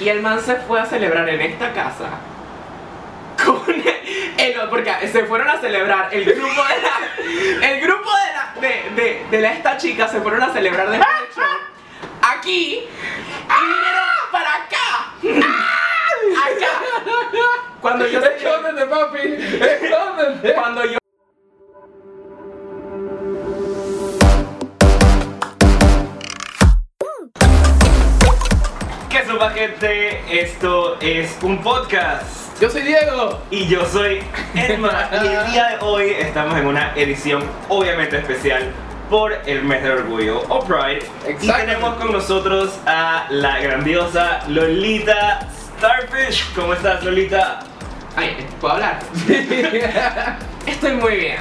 Y el man se fue a celebrar en esta casa. Con el, porque se fueron a celebrar el grupo de la. El grupo de la. De, de, de la- esta chica se fueron a celebrar show. Aquí. Y vinieron para acá. Acá. Cuando yo Escóndete, papi. Escóndete. Cuando yo. ¿Qué supa gente? Esto es un podcast Yo soy Diego. y yo soy Edma y el día de hoy estamos en una edición obviamente especial por el mes del orgullo o Pride y tenemos con nosotros a la grandiosa Lolita Starfish. ¿Cómo estás Lolita? Ay, ¿puedo hablar? Estoy muy bien.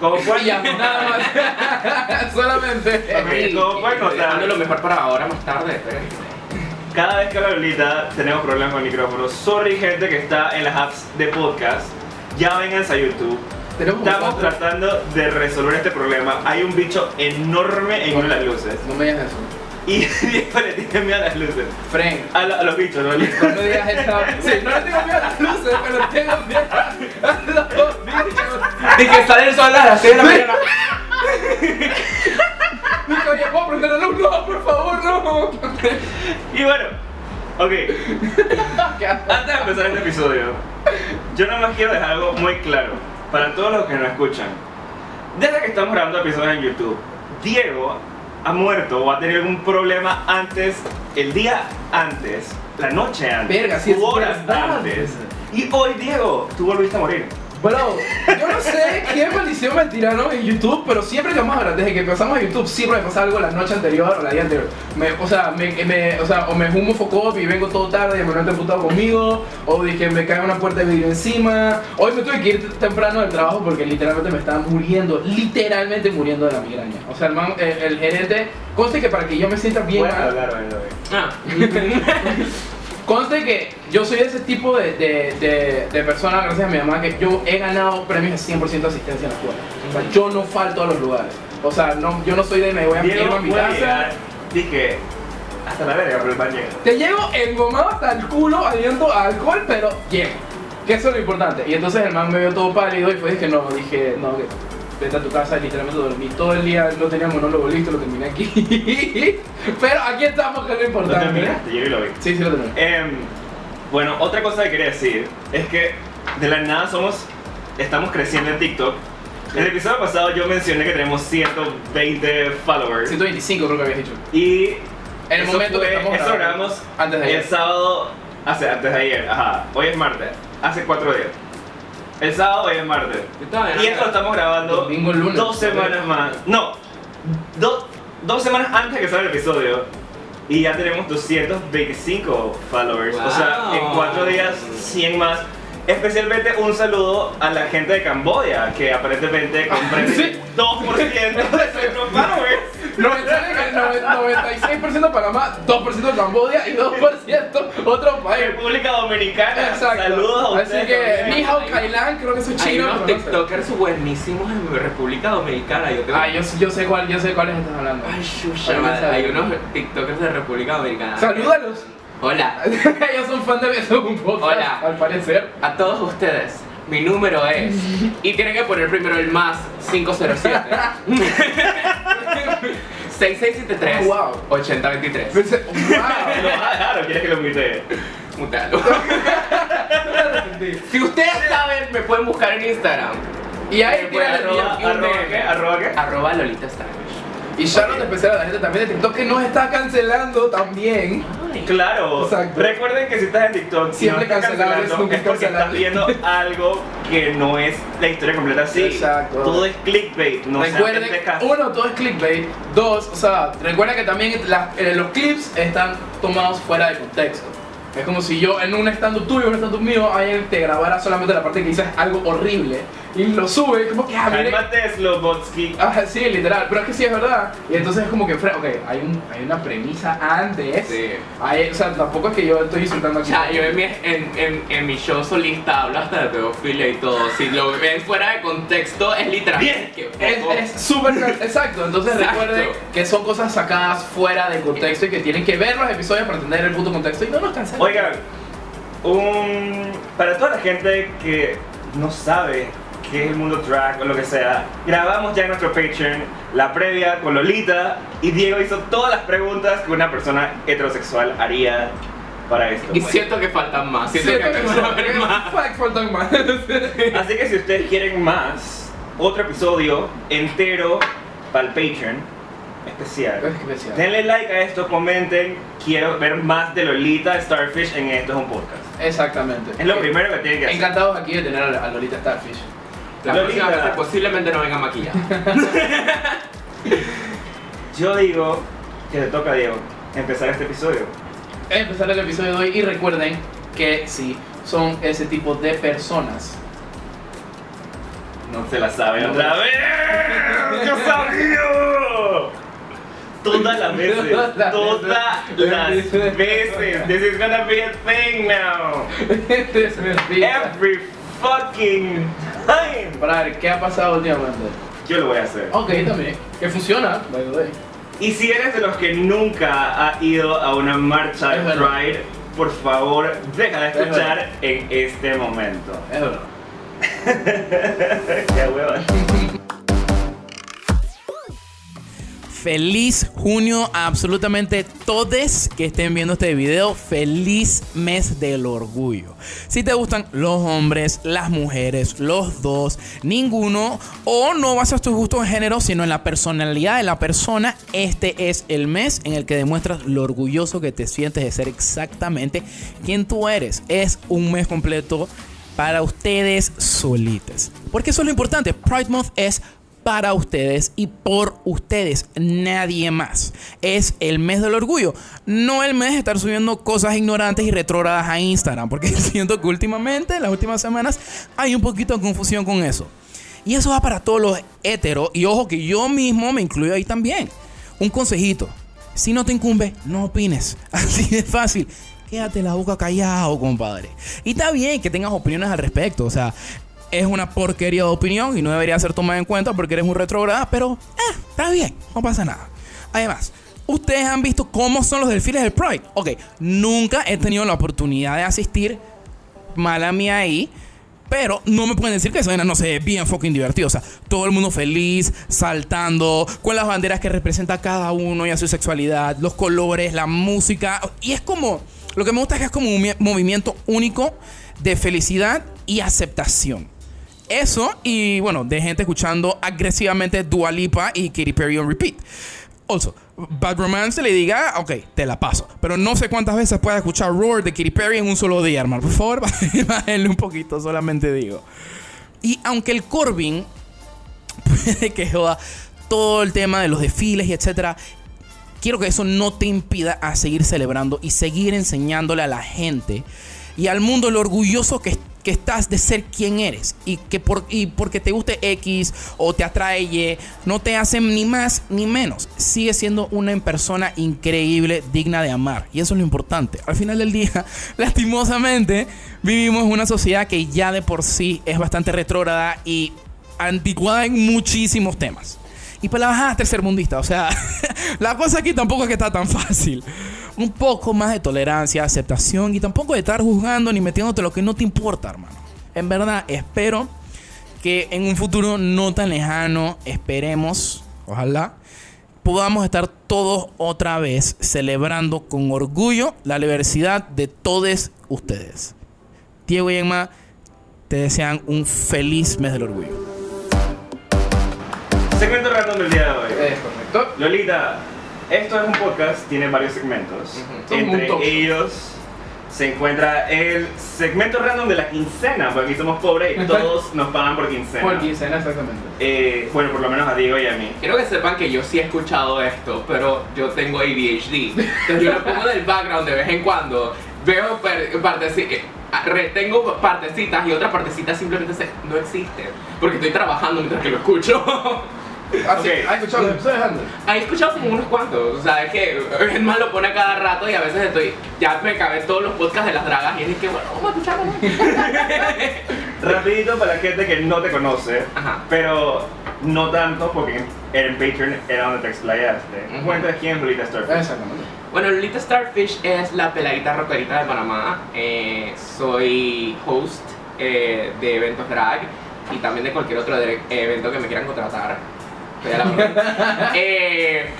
Como pueden, Ya, nada más. Solamente. Ok, como pueden notar. Lo mejor para ahora, más tarde. espérense. Cada vez que habla Lolita tenemos problemas con el micrófono. Sorry gente que está en las apps de podcast. Ya venganse a YouTube. Tenemos Estamos cuatro. tratando de resolver este problema. Hay un bicho enorme en una de las luces. No me digas eso. Y le tiene miedo a las luces. Frank. A, lo- a los bichos, ¿no? No digas esa. Sí, no le tengo miedo a las luces, pero tengo miedo a los bichos. De que sale el sol a las 6 de la mañana. Digo, oye, ¿puedo prender la luz? No, por favor, no. Y bueno, ok. Antes de empezar este episodio, yo nada más quiero dejar algo muy claro para todos los que nos escuchan. Desde que estamos grabando episodios en YouTube, Diego ha muerto o ha tenido algún problema antes, el día antes, la noche antes, Verga, u horas antes. Y hoy, Diego, tú volviste a morir. Bro, yo no sé qué maldición me tiraron en YouTube, pero siempre que vamos a hablar, desde que empezamos a YouTube, siempre me pasa algo la noche anterior o la día anterior. Me, o sea, me, me- o sea, o me fumo focop y vengo todo tarde y me han emputado conmigo, o dije me cae una puerta de vidrio encima. Hoy me tuve que ir temprano del trabajo porque literalmente me estaba muriendo, literalmente muriendo de la migraña. O sea, el, man- el, el gerente, conste que para que yo me sienta bien Puedes mal, by the way. Ah. Conste que yo soy ese tipo de, de, de, de persona, gracias a mi mamá, que yo he ganado premios de 100% de asistencia en la escuela. O sea, yo no falto a los lugares. O sea, no, yo no soy de me voy a Diego a mi casa. dije, hasta la verga, pero el llega. Te llego engomado hasta el culo, aliento a alcohol, pero llego. Que eso es lo importante. Y entonces el man me vio todo pálido y fue dije, no, dije, no, que vete a tu casa y literalmente dormí todo el día, no tenía monólogo listo, lo terminé aquí. pero aquí estamos, que es lo ¿Lo importante. terminaste? Llegué y lo vi. Sí, sí lo terminé. Em, bueno, otra cosa que quería decir es que de la nada somos, estamos creciendo en TikTok. En el episodio pasado yo mencioné que tenemos 120 followers 125 creo que habías dicho. y En el eso momento que fue- estamos eso grabamos Antes de ayer. el sábado, hace, antes de ayer, ajá, hoy es martes, hace cuatro días. El sábado, hoy es martes. Y esto lo estamos grabando Domingo, lunes. dos semanas más. No, do- dos semanas antes de que salga el episodio. Y ya tenemos 225 followers. O sea, en cuatro días, 100 más. Especialmente un saludo a la gente de Camboya, que aparentemente comprende Sí. 2% de el nove- 96% Panamá, 2% Camboya y 2% otro país. República Dominicana. Exacto. Saludos a Así que, también. ni Hao Kailan, creo que es Hay chino. unos pero no sé. TikTokers buenísimos en República Dominicana. Yo. Ah, yo, yo sé cuál, yo sé cuáles estás hablando. Ay, shusha, Ay, madre, sabe. Hay unos TikTokers de República Dominicana. Salúdalos. Hola. Ellos son fan de Beso un podcast, Hola. al parecer. A todos ustedes, mi número es. Y tienen que poner primero el más 507. 6673 Wow. 8023. Pensé, ¿Lo wow. vas a dejar o quieres que lo mute? Mutalo. Si ustedes saben, me pueden buscar en Instagram. Y ahí tienen arroba, ¿Arroba? ¿Arroba? Arroba Lolita Starfish. Y shout especial a la gente también de TikTok que nos está cancelando también. Claro, Exacto. recuerden que si estás en TikTok, Siempre si no cancelando, nunca es porque estás viendo algo que no es la historia completa así. Exacto. Todo es clickbait, no recuerden, uno, todo es clickbait. Dos, o sea, recuerden que también las- eh, los clips están tomados fuera de contexto. Es como si yo en un stand-up tuyo, un stand-up mío, alguien te grabara solamente la parte que dices algo horrible y lo sube, como que, ah, mire. Cálmate, Slobotsky. Ah, sí, literal, pero es que sí es verdad. Y entonces es como que, ok, hay, un, hay una premisa antes. Sí. Hay- o sea, tampoco es que yo estoy insultando O aquí. sea, yo en mi, en, en, en mi show solista hablo hasta de pedofilia y todo. Si lo ven fuera de contexto, es literal. Bien. Es súper exacto, entonces Exacto. recuerden que son cosas sacadas fuera de contexto y que tienen que ver los episodios para entender el puto contexto y no nos cancelen. Oigan, un, para toda la gente que no sabe qué es el mundo drag o lo que sea, grabamos ya en nuestro Patreon la previa con Lolita y Diego hizo todas las preguntas que una persona heterosexual haría para esto. Y siento que faltan más. Siento, Siento que, que haber más. Faltan más. Así que si ustedes quieren más, otro episodio entero para el Patreon especial. Especial. Denle like a esto, comenten. Quiero ver más de Lolita Starfish en Esto es un podcast. Exactamente. Es lo primero que tienen que hacer. Encantados aquí de tener a Lolita Starfish. La próxima vez posiblemente no venga maquillada. Yo digo que le toca a Diego empezar este episodio. Empezar el episodio de hoy y recuerden que sí, son ese tipo de personas. No se la saben No. otra vez. ¡Yo sabía! Todas las veces. Todas las veces. This is gonna be a thing now. Every fucking time. Para ver, ¿qué ha pasado últimamente? Yo lo voy a hacer. Ok, también. Que funciona, by the way. Y si eres de los que nunca ha ido a una marcha Es de verdad. Pride, por favor, deja de Es escuchar en este momento. Es verdad. Qué hueva. Feliz junio a absolutamente todos que estén viendo este video. Feliz mes del orgullo. Si te gustan los hombres, las mujeres, los dos, ninguno, o no basas tus gustos en género, sino en la personalidad de la persona, este es el mes en el que demuestras lo orgulloso que te sientes de ser exactamente quien tú eres. Es un mes completo para ustedes solitas. Porque eso es lo importante. Pride Month es para ustedes y por ustedes, nadie más. Es el mes del orgullo, no el mes de estar subiendo cosas ignorantes y retrógradas a Instagram, porque siento que últimamente, en las últimas semanas, hay un poquito de confusión con eso. Y eso va para todos los heteros, y ojo que yo mismo me incluyo ahí también. Un consejito, si no te incumbe, no opines, así de fácil. Quédate la boca callado, compadre. Y está bien que tengas opiniones al respecto, o sea, es una porquería de opinión y no debería ser tomada en cuenta porque eres un retrógrada, pero eh, está bien, no pasa nada. Además, ustedes han visto cómo son los desfiles del Pride. Ok, nunca he tenido la oportunidad de asistir, mala mía ahí. Pero no me pueden decir que vaina no ve bien fucking divertido. O sea, todo el mundo feliz, saltando, con las banderas que representa cada uno y a su sexualidad, los colores, la música. Y es como, lo que me gusta es que es como un mi- movimiento único de felicidad y aceptación. Eso y bueno, de gente escuchando agresivamente Dua Lipa y Katy Perry on repeat. Also, Bad Romance le diga, ok, te la paso. Pero no sé cuántas veces pueda escuchar Roar de Katy Perry en un solo día, hermano. Por favor, bájenle un poquito, solamente digo. Y aunque el Corbin puede que joda todo el tema de los desfiles y etcétera, quiero que eso no te impida a seguir celebrando y seguir enseñándole a la gente y al mundo lo orgulloso que, que estás de ser quien eres y que por, y porque te guste X o te atrae Y, no te hacen ni más ni menos. Sigue siendo una persona increíble, digna de amar. Y eso es lo importante. Al final del día, lastimosamente, vivimos una sociedad que ya de por sí es bastante retrógrada y anticuada en muchísimos temas. Y para la bajada tercermundista, o sea, la cosa aquí tampoco es que está tan fácil. Un poco más de tolerancia, aceptación y tampoco de estar juzgando ni metiéndote lo que no te importa, hermano. En verdad, espero que en un futuro no tan lejano, esperemos, ojalá, podamos estar todos otra vez celebrando con orgullo la diversidad de todos ustedes. Diego y Emma te desean un feliz mes del orgullo. Segmento random del día de hoy. Es correcto. Lolita, esto es un podcast, tiene varios segmentos. Ujú. Son Entre un ellos se encuentra el segmento random de la quincena, porque aquí somos pobres y todos nos pagan por quincena. Por quincena, exactamente. Eh, bueno, por lo menos a Diego y a mí. Quiero que sepan que yo sí he escuchado esto, pero yo tengo ADHD. Entonces yo lo pongo en el background de vez en cuando. Veo per- partes así que. ah, re- tengo partecitas y otras partecitas simplemente se- no existen. Porque estoy trabajando mientras que lo escucho. Ah, sí, Ok. ¿Has escuchado los episodios antes? He escuchado como unos cuantos, o sea, es que el más lo pone a cada rato y a veces estoy, ya me acabé todos los podcasts de las dragas y es que bueno, vamos a escucharlo. Rapidito para la gente que no te conoce, Ajá. pero no tanto porque en, Patreon era donde te explayaste. Ujú. Cuéntanos quién es Lolita Starfish. Exactamente. Bueno, Lolita Starfish es la peladita rockerita de Panamá. Eh, soy host eh, de eventos drag y también de cualquier otro evento que me quieran contratar. Eh,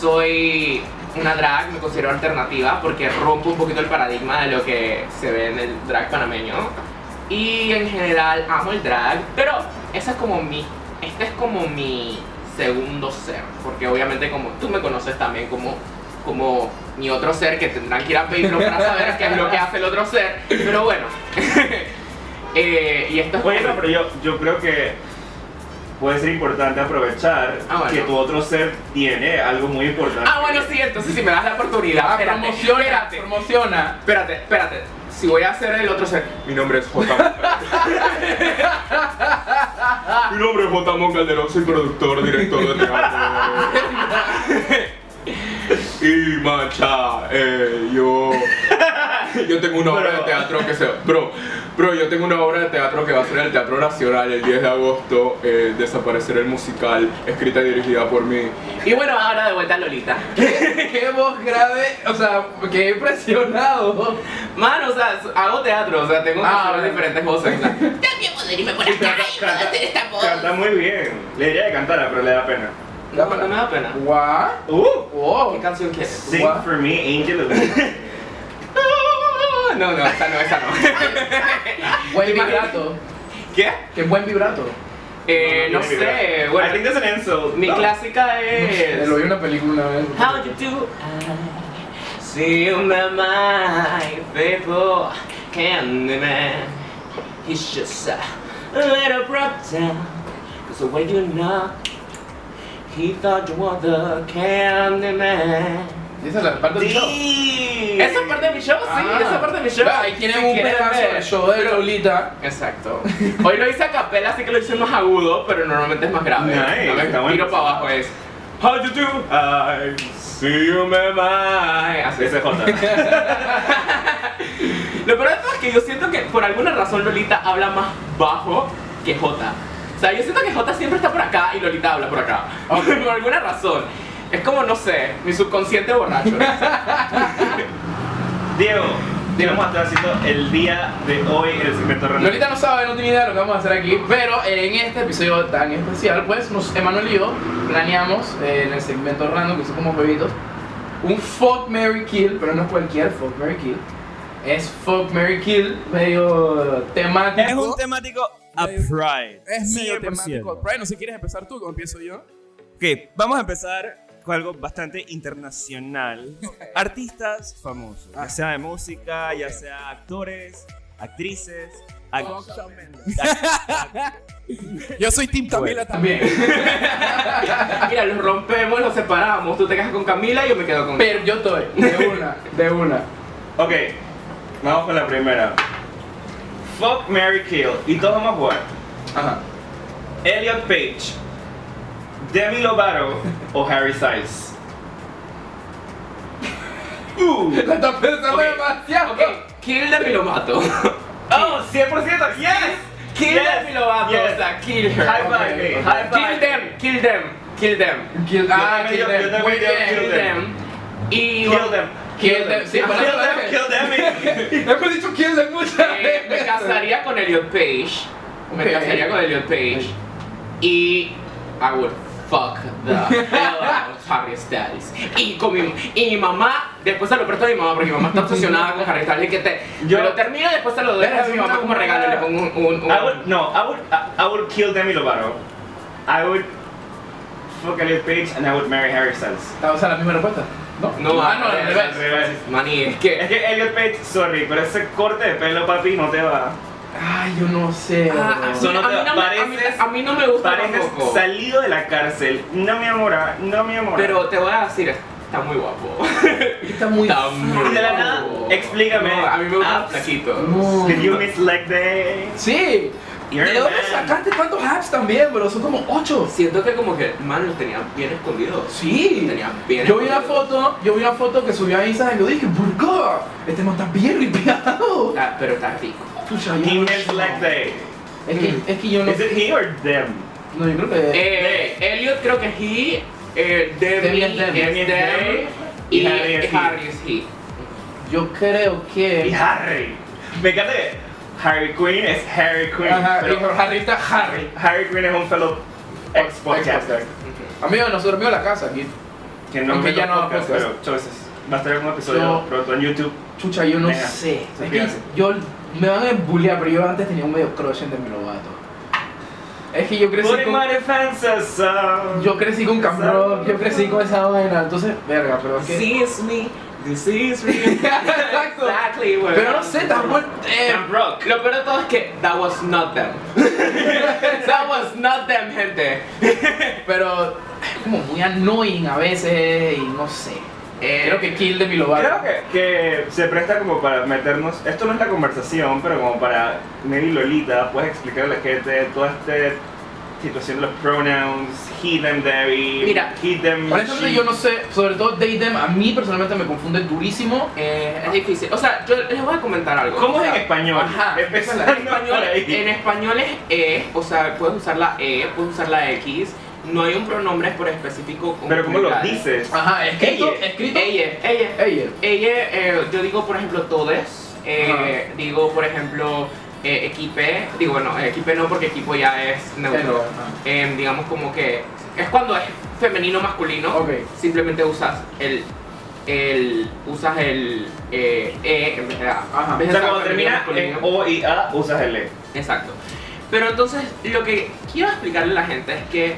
soy una drag, me considero alternativa porque rompo un poquito el paradigma de lo que se ve en el drag panameño. Y en general amo el drag, pero esa es como mi, este es como mi segundo ser, porque obviamente como tú me conoces también como, como mi otro ser que tendrán que ir a pedirlo para saber qué es lo que hace el otro ser, pero bueno. Eh, y esto es Oye, como- no, pero yo, yo creo que puede ser importante aprovechar Ah, bueno. que tu otro ser tiene algo muy importante. Ah, bueno, sí, entonces si me das la oportunidad, Ah, espérate, promociona, espérate, promociona. espérate, espérate. Si voy a hacer el otro ser, mi nombre es J. mi nombre es J. Calderón, soy productor, director de teatro. y macha, eh, yo, yo tengo una obra de teatro que se, bro, bro, yo tengo una obra de teatro que va a ser en el Teatro Nacional el 10 de agosto, eh, desaparecer el musical, escrita y dirigida por mí. Y bueno, ahora de vuelta a Lolita. Qué voz grave, o sea, qué impresionado. Mano, o sea, hago teatro, o sea, tengo que Ah, hacer diferentes voces. o sea. También puedo irme por Y acá y puedo canta- hacer esta voz. canta muy bien. Le diría que cantara, pero le da pena. No, no me da pena. What? Uh, Wow. ¿Qué canción quieres? sing What? for me, Angel. No, no, esa no, esa no. Buen vibrato. ¿Qué? Qué buen vibrato. Eh, no sé, I think bueno, that's an insult. mi No. clásica es... Lo vi en una película una vez. How you do I see you my mind, faithful Candyman He's just a little brought down Cause the way you knock He thought you were the Candyman Y esa es la parte del show. Sí. Esa parte de mi show, sí, Ah. esa parte de mi show Ahí tienen Si un quieren pedazo ver. del show de Pero- Lolita. Exacto. Hoy lo hice a capela, así que lo hice más agudo, pero normalmente es más grave. Nice, No me está bueno. tiro para abajo es How you do? I see you my mind. Así Ese es J. Lo peor de todo es que yo siento que por alguna razón Lolita habla más bajo que Jota. O sea, yo siento que Jota siempre está por acá y Lolita habla por acá. por alguna razón. Es como, no sé, mi subconsciente borracho. Diego, ¿qué vamos a estar haciendo el día de hoy el segmento random? Lolita no sabe, no tiene idea de lo que vamos a hacer aquí, pero en este episodio tan especial, pues, nos, Emanuel y yo planeamos eh, en el segmento random, que son como jueguitos, un Fuck Mary Kill, pero no cualquier Fuck Mary Kill. Es Fuck Mary Kill, medio temático. Es un temático a Pride. Es medio 100%. temático. Brian, no sé, ¿quieres empezar tú o empiezo yo? Ok, vamos a empezar con algo bastante internacional. Artistas famosos, ya sea de música, ya sea actores, actrices, ac- Yo soy Team Camila también. Mira, los rompemos, los separamos. Tú te quedas con Camila y yo me quedo con. Pero yo estoy, de una, de una. Ok, vamos con la primera. Fuck, Mary Kill. Y todos vamos a jugar. Ajá. Elliot Page, Demi Lovato o Harry Styles. Uh. La estás pensando Ok, demasiado. Ok, kill them y lo mato. Oh, 100%, yes! Kill Yes, them y lo mato. yes. O sea, kill her. High five, Ok, me. ok. High five. Kill them, kill them, kill them. Kill, ah, kill yo- them. bien. kill Kill them. Y Kill them. Kill them. Sí, Kill por eso them, kill them. Hemos dicho kill them muchas Eh, me casaría con Elliot Page. Me Ok. casaría con Elliot Page. Y I would fuck the hell out of Harry Styles. Y con mi, y mi mamá, después se lo presto a mi mamá porque mi mamá está obsesionada con Harry Styles. Y que te, Yo- me lo termino y después se lo doy a mi mamá como regalo. Le pongo un. un, un- I would, no, I would, I, I would kill Demi Lovato. I would fuck Elliot Page and I would marry Harry Styles. O sea, la misma respuesta. ¿No? No, ah, no, al al revés. Maní, es Es que. que Elliot Page, sorry, pero ese corte de pelo, papi, no te va. Ay, yo no sé. Ah, a, mí, no a, te- mí no me, a, mí, pareces- a mí no me gusta Pareces tampoco. salido de la cárcel. No, mi amor, no, mi amor. Pero te voy a decir, está muy guapo. Está muy Está muy Y de la nada, guapo. explícame. No, a mí me gusta apps. flaquito. No. Did you miss leg day? Sí. You're ¿De dónde man. sacaste tantos apps también, bro? Son como ocho. Siento que como que, man, los tenía bien escondidos. Sí. Tenía bien Yo vi una foto, yo vi una foto que subió a Instagram y yo dije, Burgo, este no está bien ripeado. Ah, pero está rico. Pucha, yo no sé. day. Es que, es que yo no Is it he or them? No, yo creo que. Eh, Elliot creo que es he, eh, Demi Demi es es them. Demi es them, y y Harry es he. Harry es he. yo creo Y que. Harry. Me encanta Harry Quinn es Harry Quinn. Ajá, pero Harry está Harry. Harry Quinn es un fellow ex podcaster. Amigo, nosotros vimos la casa aquí. Que no Aunque me ya no podcast, podcast. pero choices. Va a estar un episodio Yo- pronto en YouTube. Chucha, yo no Venga, sé. Es que yo me van a bullear, pero yo antes tenía un medio crush en Demi Lovato. Es que yo crecí con. my defenses up. Yo crecí con Cam Rock, yo crecí con esa vaina, entonces, verga, pero es que. This is me, me. Exacto. Exactly. Pero no sé, tan buen. Eh, Rock. Lo peor de todo es que that was not them. that was not them, gente. pero es como muy annoying a veces y no sé. Eh, Creo que Kill Demi Lovato. Creo que, que se presta como para meternos. Esto no es la conversación, pero como para Mary Lolita, puedes explicarle a la gente toda esta situación de los pronouns, he, them, they, Mira, he, them, Honestamente she. yo no sé, sobre todo they, them, a mí personalmente me confunde durísimo. Eh, es difícil. O sea, yo les voy a comentar algo. ¿Cómo O es sea, en español? Ajá. Empezando En español, en es E, o sea, puedes usar la E, puedes usar la X. No hay un pronombre por específico. como Pero ¿cómo lo dices? Ajá, escrito, Ella. escrito. Ella, ella. Ella. Ella, eh, yo digo, por ejemplo, todes. eh, digo, por ejemplo, eh, equipe. Digo, bueno, eh, equipe no, porque equipo ya es neutro. Eh, digamos como que es cuando es femenino masculino. Ok. Simplemente usas el. el usas el eh, E en vez de A. Ajá. O sea, cuando termina en. O y A, usas el E. Exacto. Pero entonces lo que quiero explicarle a la gente es que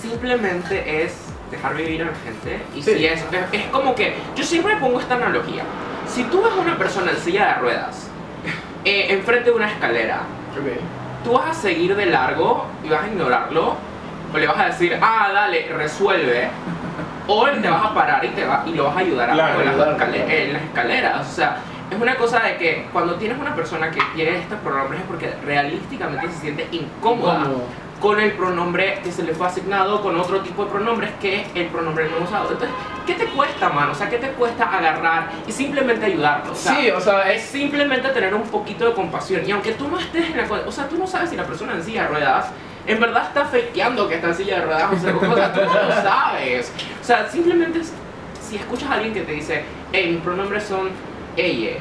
simplemente es dejar vivir a la gente y Sí. si es, es, es como que yo siempre pongo esta analogía. Si tú ves a una persona en silla de ruedas eh, enfrente de una escalera, tú vas a seguir de largo y vas a ignorarlo o le vas a decir, ah, dale, resuelve. O te vas a parar y, te va, y lo vas a ayudar a Claro, las claro, escale- claro. en las escaleras. O sea, es una cosa de que cuando tienes una persona que tiene estos pronombres es porque realísticamente se siente incómoda Incómodo. Con el pronombre que se le fue asignado, con otro tipo de pronombres que el pronombre no usado. Entonces, ¿qué te cuesta, mano? O sea, ¿qué te cuesta agarrar y simplemente ayudarlo? O sea, Sí, o sea, es es. simplemente tener un poquito de compasión. Y aunque tú no estés en la o sea, tú no sabes si la persona en silla de ruedas en verdad está fakeando que está en silla de ruedas. O sea, o sea, tú no lo sabes. O sea, simplemente si escuchas a alguien que te dice, hey, mis pronombres son ella.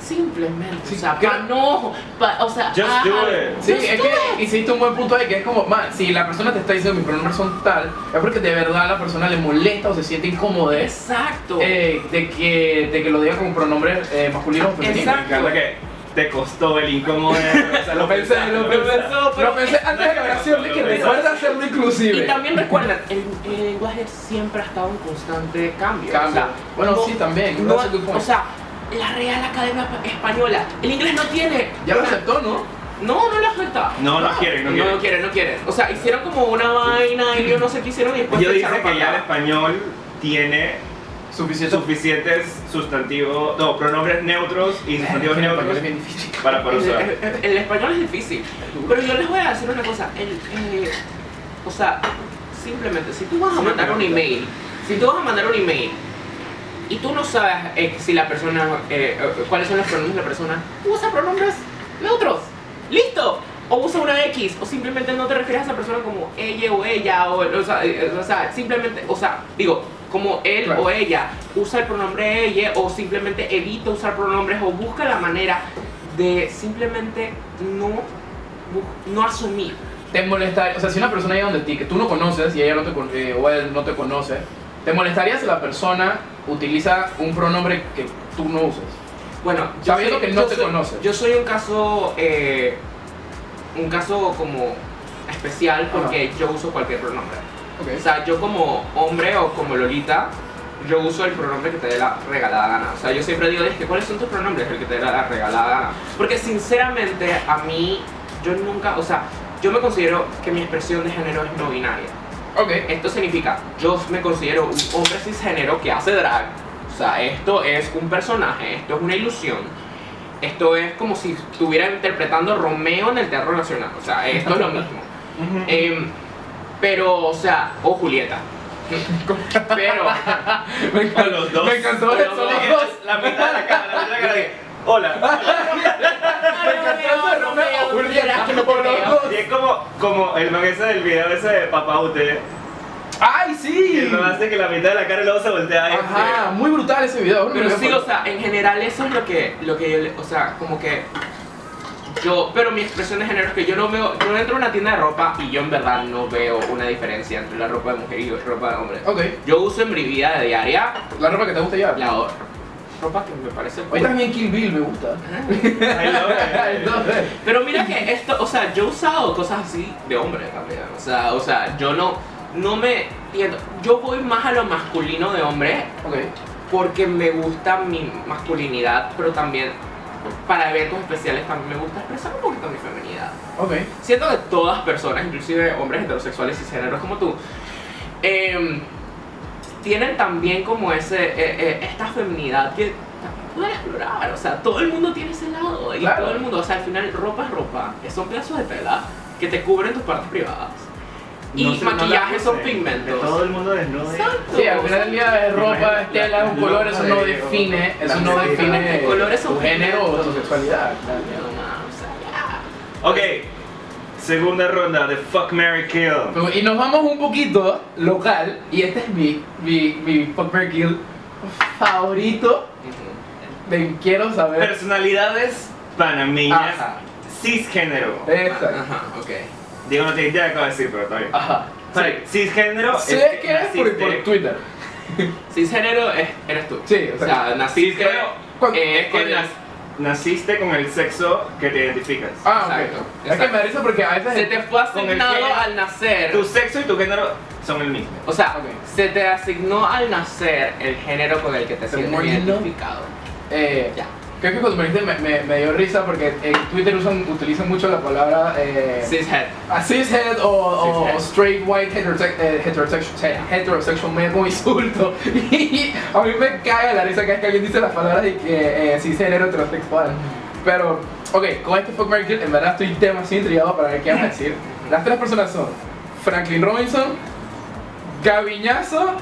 Simplemente, Sí, o sea, ¿qué? pa no, pa- o sea, Just ah, do it. Sí, just es do que hiciste un buen punto ahí, que es como, man, si la persona te está diciendo mis pronombres son tal, es porque de verdad a la persona le molesta o se siente incómoda eh, Exacto. de, que, de que lo diga como pronombre eh, masculino o femenino. Exacto. Que te costó el incómodo. o sea, Lo pensé, lo pensé, pensó, pero- lo pensé antes de la oración de que recuerda hacerlo inclusive. Y también recuerden, el, el lenguaje siempre ha estado en constante cambio. Cambio. O sea, Bueno, sí, también, no- point. o sea, la Real Academia Española, el inglés no tiene. Ya lo aceptó, ¿no? No, no lo acepta. No, no quieren, no No, quieren. no quieren, no quieren. O sea, hicieron como una vaina y yo no sé qué hicieron y después Yo dije que ya el español tiene Suficiente. suficientes sustantivos, no, pronombres neutros y sustantivos español neutros es bien difícil. para poder El, usar. el- el español es difícil. Pero yo les voy a decir una cosa. El, eh, o sea, simplemente, si tú vas a mandar un email, si tú vas a mandar un email y tú no sabes eh, si la persona, eh, eh, cuáles son los pronombres de la persona, usa pronombres neutros. ¡Listo! O usa una X, o simplemente no te refieres a esa persona como ella o ella, o, o sea, eh, o sea, simplemente, o sea, digo, como él Claro. o ella usa el pronombre ella, o simplemente evita usar pronombres, o busca la manera de simplemente no, no asumir. Te molestaría, o sea, si una persona llega donde ti que tú no conoces y ella no te eh, o él no te conoce, ¿te molestaría si la persona utiliza un pronombre que tú no uses? Bueno, Sabiendo soy- que no te soy- conoce. Yo soy un caso, eh, un caso como especial porque yo uso cualquier pronombre. Ok. O sea, yo como hombre o como Lolita, yo uso el pronombre que te dé la regalada gana. O sea, yo siempre digo, es que ¿cuáles son tus pronombres? El que te dé la regalada gana. Porque sinceramente, a mí, yo nunca, o sea, yo me considero que mi expresión de género es no binaria. Ok. Esto significa, yo me considero un hombre cisgénero que hace drag. O sea, esto es un personaje, esto es una ilusión. Esto es como si estuviera interpretando Romeo en el Teatro Nacional. O sea, esto es lo mismo. Em, pero, o sea, o Julieta. Pero, Me encantó, los dos. Me encantó eso. La mitad de la cara, la mitad de la cara. Hola. Y que no es como, como el man ese del video ese de Papá Ute. ¡Ay, Que sí! el man hace que la mitad de la cara y luego se voltea. Ajá, muy brutal ese video. no pero sí, o sea, en general eso es lo que, lo que yo, le- o sea, como que yo, pero mi expresión de género es que yo no veo, yo entro a una tienda de ropa y yo en verdad no veo una diferencia entre la ropa de mujer y la ropa de hombre. Ok. Yo uso en mi vida de diaria La ropa que te gusta llevar. la o- ropa que me parece también Kill Bill me gusta. Love it. Entonces, Pero mira que esto, o sea, yo he usado cosas así de hombre también. O sea, o sea, yo no, no me entiendo. Yo voy más a lo masculino de hombre ok. porque me gusta mi masculinidad, pero también para eventos especiales también me gusta expresar un poquito mi feminidad. Ok. Siento que todas personas, inclusive hombres heterosexuales y cisgéneros como tú, em, tienen también como ese, eh, eh, esta feminidad que también pueden explorar. O sea, todo el mundo tiene ese lado. Y Claro. todo el mundo, o sea, al final ropa es ropa. que Son pedazos de tela que te cubren tus partes privadas. Y No sé, no maquillaje son pigmentos. De todo el mundo desnudo. Exacto. Sí, al final del día es ropa, es tela, es un color, eso no define, eso no define colores son tu género o tu sexualidad. No, ma, o sea, ya. Ok. Segunda ronda de Fuck Mary Kill. Y nos vamos un poquito local, y este es mi, mi, mi fuck Mary kill favorito de quiero saber. Personalidades panameñas Ajá. cisgénero. Exacto. Ajá, ok. Digo, no te idea de qué decir, pero está bien. Ajá. Vale, cisgénero Sé que es por, por Twitter. Cisgénero es, eres tú. Sí, o o sea, naciste. cisgénero eh, es que naciste con el sexo que te identificas. Ah, Exacto, ok. Es que me da risa porque a veces. se te fue asignado género. al nacer. Tu sexo y tu género son el mismo. O sea, se te asignó al nacer el género con el que te sientes identificado. Eh, Ya. Creo que cuando me dijiste me, me, dio risa porque en Twitter usan, utilizan mucho la palabra eh, Cishead. a cishead o, o Cishead. straight white eh, heterosexual, heterosexual man como insulto. Y a mí me cae la risa cada vez que alguien dice las palabras de que eh, cisgénero heterosexual. Pero, ok, con este Fuck Mary en verdad estoy demasiado intrigado para ver qué vas a decir. Las tres personas son Franklin Robinson, Gaviñazo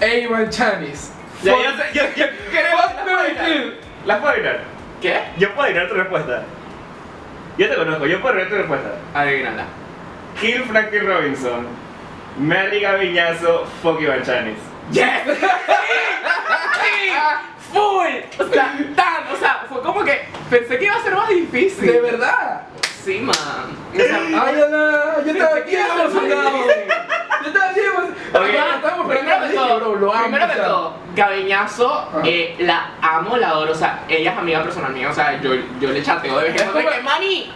e Ivan Chanis. Ya, Fuck- yo, sé- yo, yo creo Fuck, que la Mary, puedo adivinar. ¿Qué? Yo puedo adivinar tu respuesta. Yo te conozco, yo puedo adivinar tu respuesta. Adivínala. Kill Franklin Robinson, Mary Gaviñazo, Fuck Iván Chanis. ¡Yes! ¡Sí! ¡Sí! ¡Full! O sea, tan, o sea, fue como que pensé que iba a ser más difícil. De verdad. Sea, Ay, yo estaba aquí emocionado. Yo estaba aquí emocionado. Primero de todo, bro, lo amo, primero de todo, Gabeñazo, eh, la amo, la adoro, o sea, ella es amiga personal mía, o sea, yo, yo le chateo de vez en cuando mani,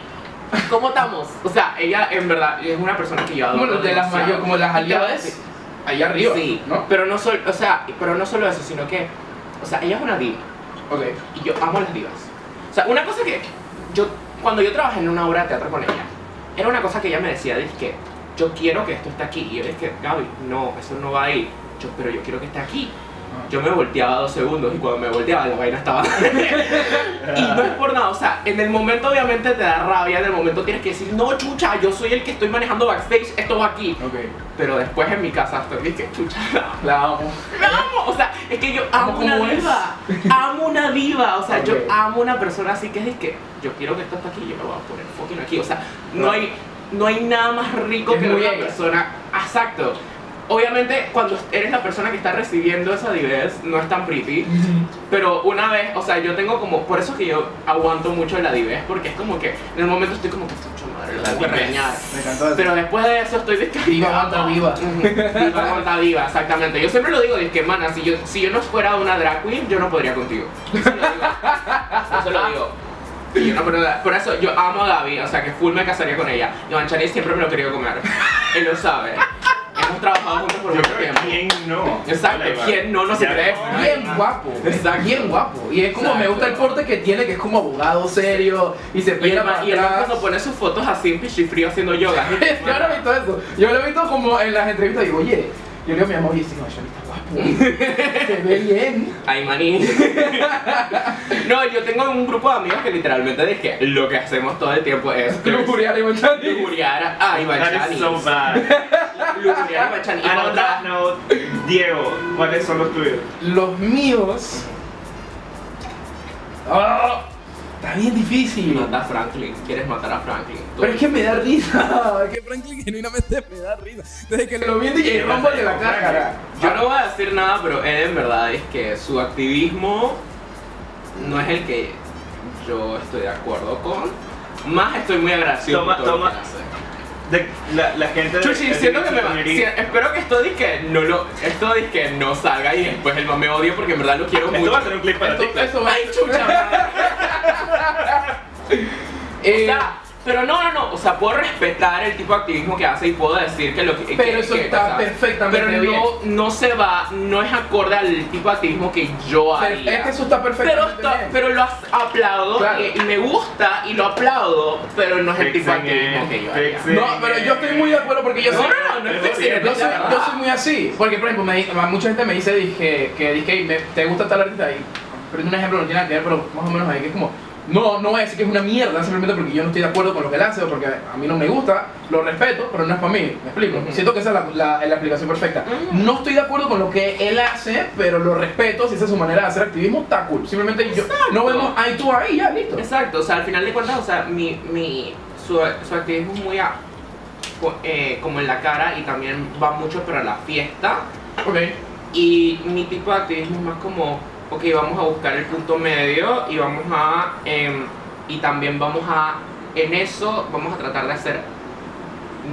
¿cómo estamos? O sea, ella en verdad es una persona que yo adoro Como de las mayores, como las aliadas. Allá arriba. Sí, ¿no? pero no solo, o sea, pero no solo eso, sino que, o sea, ella es una diva Ok. y yo amo las divas. O sea, una cosa que yo, cuando yo trabajé en una obra de teatro con ella, era una cosa que ella me decía, que yo quiero que esto esté aquí. Y yo dije, Gaby, no, eso no va ahí. Yo, pero yo quiero que esté aquí. Yo me volteaba dos segundos y cuando me volteaba la vaina estaba. y no es por nada, o sea, en el momento obviamente te da rabia, en el momento tienes que decir, no, chucha, yo soy el que estoy manejando backstage, esto va aquí. Pero después en mi casa estoy, dije, chucha, la amo. la amo, o sea, es que yo amo ¿Cómo una es? diva, amo una diva, o sea, yo amo una persona así que es de que yo quiero que esto esté aquí, yo me voy a poner fucking aquí, o sea, no hay, no hay nada más rico Es que una ella. persona, exacto. Obviamente, cuando eres la persona que está recibiendo esa dividez, no es tan pretty. Pero una vez, o sea, yo tengo como. Por eso que yo aguanto mucho la dividez, porque es como que en el momento estoy como que, chucha madre, la regañar. Encantó eso. Pero después de eso estoy descargado. Viva viva. Viva aguanta viva, exactamente. Yo siempre lo digo, es que, mana, si yo, si yo no fuera una drag queen, yo no podría contigo. Eso lo digo. Eso lo digo. Y yo no podría- por eso yo amo a Gaby, o sea que full me casaría con ella. Iván Chanis siempre me lo querido comer. Él lo sabe. Hemos trabajado juntos por Yo mucho creo que tiempo. quién no. Exacto. ¿quién no? No se Ya, cree. no, Bien guapo, Exacto. bien guapo. Y es como me gusta el porte que tiene, que es como abogado serio y se Y ma- para y el man atrás. cuando pone sus fotos así en pichifrío haciendo yoga. Yo no he visto eso. Yo lo he visto como en las entrevistas y digo, oye, yo le digo a mi amor, oye, este no, está guapo. Se ve bien. Ay, maní. no, yo tengo un grupo de amigos que literalmente dije lo que hacemos todo el tiempo es Lujuriar y Manchani. lujuriar a Iván That is Chanis. so bad. Lujuriar a. Y Diego, ¿cuáles son los tuyos? Los míos. Ah, está bien difícil. Mata a Franklin. ¿Quieres matar a Franklin? Tú. Pero es que me da risa. Que Franklin genuinamente me da risa. Desde que lo vi en DJ Rumble de la cáscara. Yo no voy a decir nada, pero él en verdad es que su activismo no es el que yo estoy de acuerdo con. Más estoy muy agradecido Toma- toma. De, la, la gente de Chuchi, siento que me va. sí, espero que esto que no lo. Esto que no salga y después el man me porque en verdad lo quiero Esto mucho. va a ser un clip para Esto- TikTok. eso va- Ay, chucha. madre. Eh, O sea, pero no, no, no. O sea, puedo respetar el tipo de activismo que hace y puedo decir que lo que. Pero que- eso que, está o sea, perfectamente Pero bien. no, no se va, no es acorde al tipo de activismo que yo pero haría. es que eso está pero, perfectamente está- bien. pero lo aplaudo Claro. y, y me gusta y lo aplaudo, pero no es el tipo de activismo que yo haría. No, pero yo estoy muy de acuerdo porque yo No, soy. no, no, no es fixing Yo es soy, yo soy muy así, porque por ejemplo, me mucha gente me dice dije, que dije, me- te gusta tal artista y pero un ejemplo no tiene nada que ver, pero más o menos ahí que es como, no, no voy a decir que es una mierda simplemente porque yo no estoy de acuerdo con lo que él hace o porque a mí no me gusta, lo respeto, pero no es para mí, me explico. Ujú. Siento que esa es la, la, la explicación perfecta. Ujú. No estoy de acuerdo con lo que él hace, pero lo respeto, si esa es su manera de hacer activismo, está cool. Simplemente yo, no vemos ahí tú ahí, ya, listo. Exacto, o sea, al final de cuentas, o sea, mi, mi, su, su activismo es muy a- eh, como en la cara y también va mucho para la fiesta. Ok. Y mi tipo de activismo es más como, ok, vamos a buscar el punto medio y vamos a, em, y también vamos a, en eso vamos a tratar de hacer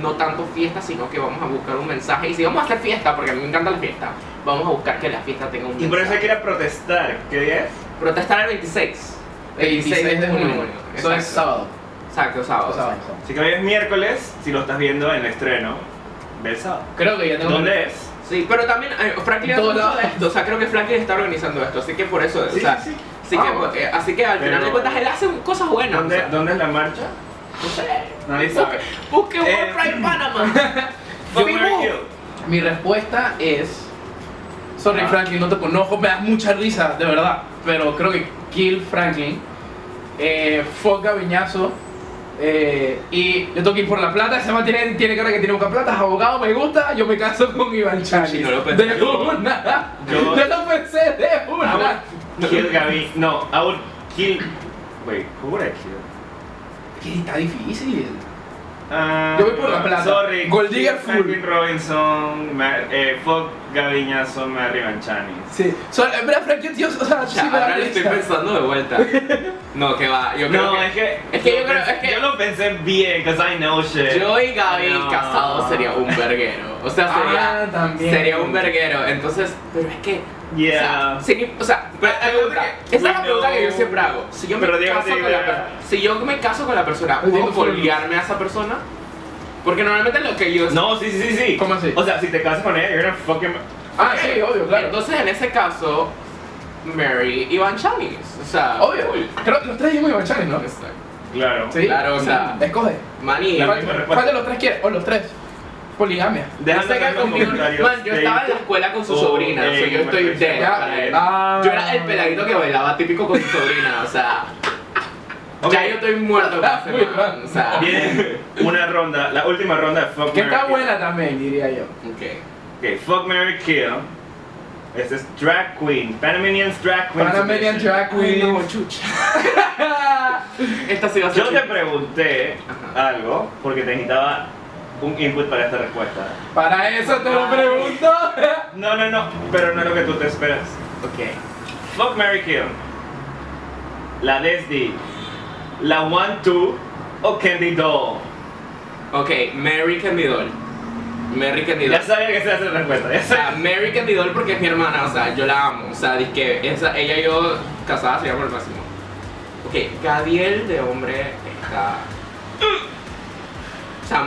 no tanto fiesta, sino que vamos a buscar un mensaje. Y si vamos a hacer fiesta, porque a mí me encanta la fiesta, vamos a buscar que la fiesta tenga un Y por eso mensaje. a protestar. ¿Qué día es? Protestar el 26. 26 de junio. Eso es sábado. Exacto, sábado. Sábado. Así que hoy es miércoles, si lo estás viendo en el estreno, ve el sábado. Creo que ya tengo ¿Dónde es? Sí, pero también eh, Franklin hace mucho de esto, o sea, creo que Franklin está organizando esto, así que por eso, Sí, o sea, sí, sí. Así, Ah, que, eh, así que al final Pero- de cuentas él hace cosas buenas. ¿Dónde, o sea, ¿Dónde es la marcha? no sé. Nadie Busque, sabe. busque Eh, World Pride Panama. Fuck. Mi respuesta es. Sorry, Ah. Franklin, no te conozco, me das mucha risa, de verdad. Pero creo que Kill Franklin, eh, Fuck Gaviñazo, eh, y yo tengo que ir por la plata. Ese man tiene, tiene cara que tiene boca plata, es abogado, me gusta. Yo me caso con Iván Chani. Sí, no lo pensé. de una. Yo- Yo lo pensé de I una. would kill Gaby. No, I would kill. Wait, who would I kill? Que está difícil. Ah, Yo voy por la plata. Sorry. Gold digger full. Robinson, Ma- eh, Fuck Gaviñazo, Mary Manchani. Sí. So, en verdad, Frank, yo, tío, o sea, sí Ya, me da ahora lo estoy pensando de vuelta. No, que va. Yo creo No, que es que. es que yo creo- pensé- es que- Yo lo pensé bien, because I know shit. yo y Gaby No. casados sería un verguero. O sea, sería, Ah, también. sería un verguero. Entonces, pero es que. Yeah. O sea, sin- o sea, Pero la pregunta- que- esa es la pregunta que yo know- siempre hago. Si yo me, Pero caso, sí, con la, si yo me caso con la persona, ¿puedo full. foliarme a esa persona? Porque normalmente lo que yo... No, sí, sí, sí, sí. ¿Cómo así? O sea, si te casas con ella, you're gonna fucking. Ah, sí, obvio, claro. Entonces, en ese caso, Mary y Van Chanis. O sea, Obvio. cool. Creo que los tres dijimos Iván Chani, ¿no? Exacto. Claro. Sí. Claro, o sea, Escoge. Mani, La ¿Cuál, de los tres quieres? O los tres. Poligamia. Déjame que conmigo- man, yo estaba en la escuela con su o sobrina, o sea, en yo estoy dead. Ah. Yo era el peladito que bailaba típico con su sobrina, o sea, Ok. ya yo estoy muerto con ese Muy man, o sea, Viene una ronda, la última ronda de Fuck Que Mary, está Kill. buena también, diría yo. ok. Ok, Fuck Mary Kill. Este es Drag Queen. Panamanian's Drag Queen. Panamanian Drag Queen. no, chucha. Esta sí va a ser Yo te chucha. pregunté Ajá. algo porque te necesitaba un input para esta respuesta. Para eso te lo pregunto. No, no, no, pero no es lo que tú te esperas. Ok. Fuck Mary Kill. La Desdi. La One Two o Candy Doll. Ok, Mary Candidol. Mary Candidol. Ya sabía que esa era la respuesta. Ya sabía. Mary Candidol porque es mi hermana, o sea, yo la amo. O sea, que esa, ella y yo casadas seríamos el máximo. Ok, Gadiel de hombre está. O sea,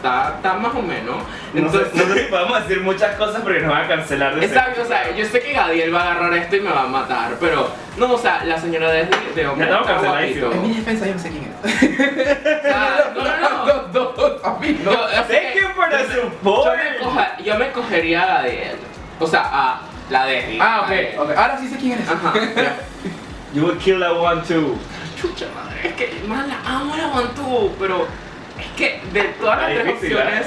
está, está más o menos. No sé, Entonces, no sé si podemos decir muchas cosas porque nos van a cancelar de Exacto, o sea, yo sé que Gadiel va a agarrar esto y me va a matar, pero no, o sea, la señora de, de hombre Ya estamos está guapito. En mi defensa yo no sé quién es. O sea, no, no, no. Los dos, a mí no. Yo, o sea, Thank you for the yo, support. me coja- yo me cogería a Gadiel. O sea, a la de Ah, ok, ok. Ahora sí sé quién eres. Ajá. ya. You would kill that one too. Chucha madre, es que más la amo la Guantú, pero es que de todas las tres opciones.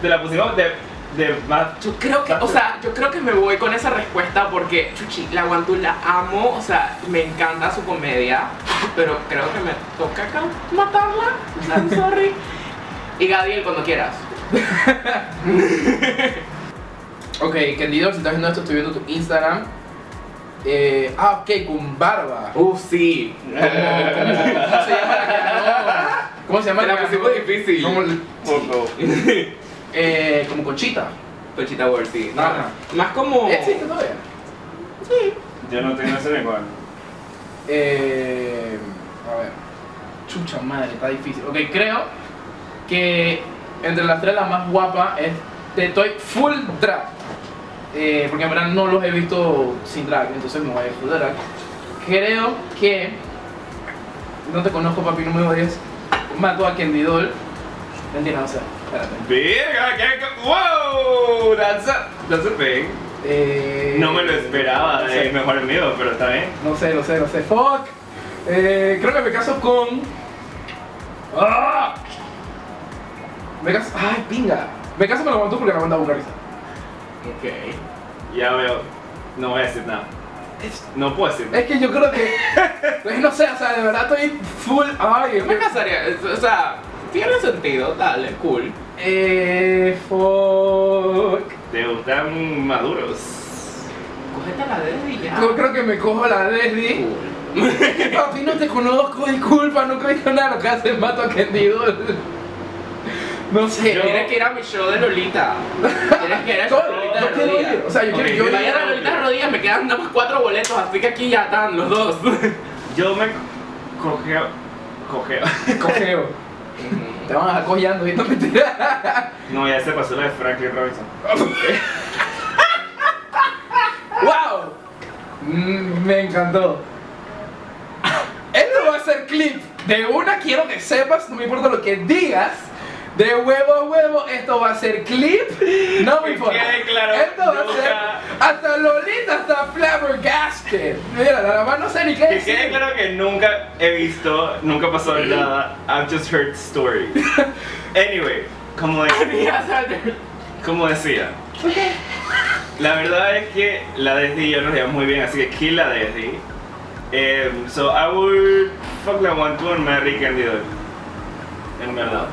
Te la pusimos de, de más. yo creo que, o sea, yo creo que me voy con esa respuesta porque, chuchi, la Guantú la amo, o sea, me encanta su comedia, pero creo que me toca acá matarla, o sea, I'm sorry. Y Gadiel, cuando quieras. Ok, Kendidor, si estás viendo esto, estoy viendo tu Instagram. Eh, ah, ok, con barba. Uh, sí. ¿Cómo, cómo se llama la que ganó? ¿Cómo se llama la que difícil. Como, Poco. eh, como Conchita. Conchita Wurst, sí. No, Ajá. Más como... ¿Existe todavía? Yo no tengo ese igual. Eh, a ver. Chucha madre, está difícil. Ok, creo que entre las tres la más guapa es. Te estoy full drag. Eh, porque en verdad no los he visto sin drag, entonces me voy a ir full drag. Creo que. No te conozco, papi, no me odies. Mato a Doll. Mentira, no sé. Espérate. Verga. ¡Wow! That's a, that's a thing. Eh, No me lo esperaba no sé. mejor amigo, pero está bien. No sé, no sé, no sé. Fuck. Eh, creo que me caso con. ¡Ah! Me caso. ¡Ay, pinga! Me caso con la Guantú porque la manda a. Ok. Ya veo. No voy a decir nada. No puedo decir nada. Es que yo creo que. pues, no sé, o sea, de verdad estoy full. ¡Ay! Yo me casaría, o sea, tiene sentido, dale, cool. Eh. Fuck. ¿Te gustan maduros? Cógete la dedo y ya. Yo creo que me cojo la Desdi. Cool. Papi, no te conozco, disculpa, nunca he visto nada de lo que hace Mato a Doll. No sé. Yo- Tienes que ir a mi show de Lolita. Tienes que ir a Todo- show de Lolita yo de quiero rodillas. ir, o sea, yo quiero. Que Yo, vayan a Lolita de rodillas, me quedan nada más cuatro boletos, así que aquí ya están los dos. Yo me cogeo. Cogeo. Cogeo. Te van a dejar cojeando y no mentira. No, ya se pasó la de Franklin Robinson. ¡Wow! Mm, me encantó. Esto va a ser clip. De una quiero que sepas, no me importa lo que digas. De huevo a huevo, esto va a ser clip. No me importa. claro, Esto va a nunca- ser hasta Lolita, hasta Flabbergasted. Mira, la más no sé ni qué Que decir. quede claro que nunca he visto, nunca pasó nada. I've just heard stories. Anyway, como, de- Mira, salte. como decía, la verdad es que la Desdi y yo nos llevamos muy bien, así que kill la Desdi. Um, so I would fuck la one two and marry Candy Doll. En verdad.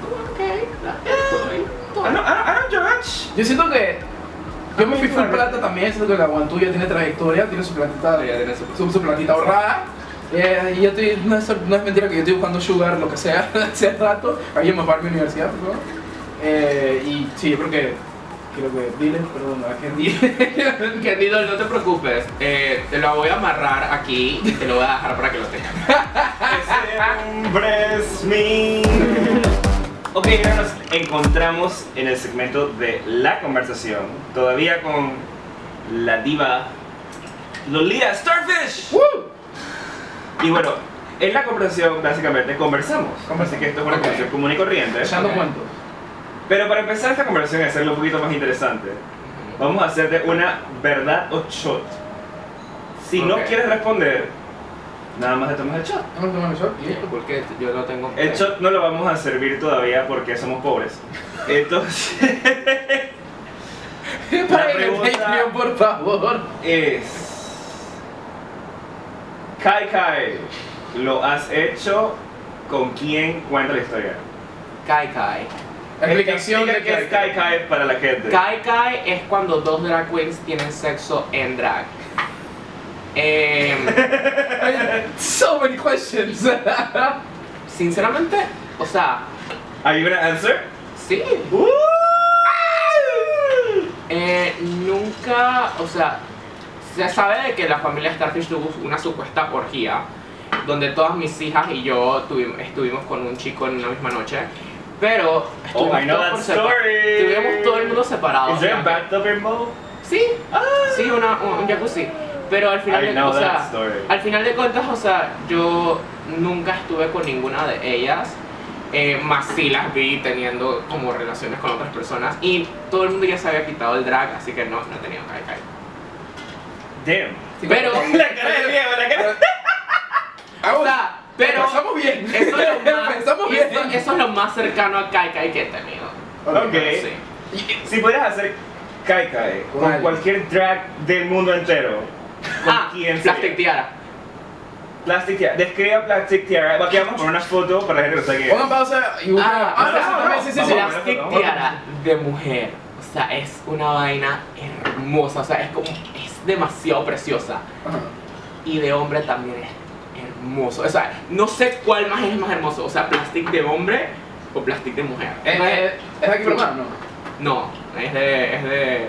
Ok, estoy. I don't, I don't, I don't judge. Yo siento que. Yo me fui full plata también, siento que la Guantú ya tiene trayectoria, tiene su platita, Ya tiene su- su, su platita ahorrada. Eh, y yo estoy, no es, no es mentira que yo estoy buscando sugar, lo que sea, hace rato. Ahí me mi universidad, por favor. Eh, y sí, yo creo que. Creo que. Dile, perdón, a Candy. Querido, no te preocupes, eh, te lo voy a amarrar aquí y te lo voy a dejar para que lo tengas. Ese hombre es mi. Ok, ahora nos encontramos en el segmento de la conversación, todavía con la diva Lolita Starfish. ¡Woo! Y bueno, en la conversación básicamente conversamos, así que esto es una Ok. conversación común y corriente. Echando cuentos. Pero para empezar esta conversación y hacerlo un poquito más interesante, vamos a hacerte una verdad o shot. Si no Ok. quieres responder, nada más te tomas el shot. Vamos a tomar el shot y. Porque yo lo tengo. El shot no lo vamos a servir todavía porque somos pobres. Entonces Para el pregunta- Patreon, por favor. es... Kai Kai, ¿lo has hecho? ¿Con quién cuenta la historia? Kai Kai. Explicación de qué es Kai Kai para la gente. Kai Kai es cuando dos drag queens tienen sexo en drag. Em, So many questions. sinceramente, o sea, Are you gonna answer? sí. Eh, nunca, o sea, se sabe de que la familia Starfish tuvo una supuesta orgía donde todas mis hijas y yo tuvimos, estuvimos con un chico en una misma noche, Pero Oh, I know todos that story. Estuvimos todo el mundo separado. Is there a ya. bathtub? Sí, sí, una, un, un jacuzzi. Pero al final, I de, o sea, al final de cuentas, o sea, yo nunca estuve con ninguna de ellas. Eh, más sí las vi teniendo como relaciones con otras personas. Y todo el mundo ya se había quitado el drag, así que no, no he tenido kai kai. Damn. Pero, La cara de Diego, la cara. Ah, o sea, pero Empezamos bien. eso es, lo más, bien. eso, eso es lo más cercano a kai kai que he tenido. Ok. Sí. Si pudieras hacer Kai Kai Con cualquier drag del mundo entero, ¿con Ah, quién sería? Plastic Tiara. Plastic Tiara. Describa Plastic Tiara. Aquí vamos a poner una foto para la gente que aquí. Pongan pausa y busca. Ah, Ah, no, sí, no, no, sí, sí. Plastic Tiara de mujer. O sea, es una vaina hermosa. O sea, es como. Es demasiado preciosa. Ajá. Y de hombre también es hermoso. O sea, no sé cuál más es más hermoso. O sea, plastic de hombre o plastic de mujer. Eh, eh, ¿Es aquí por mano? No, es de. Es de.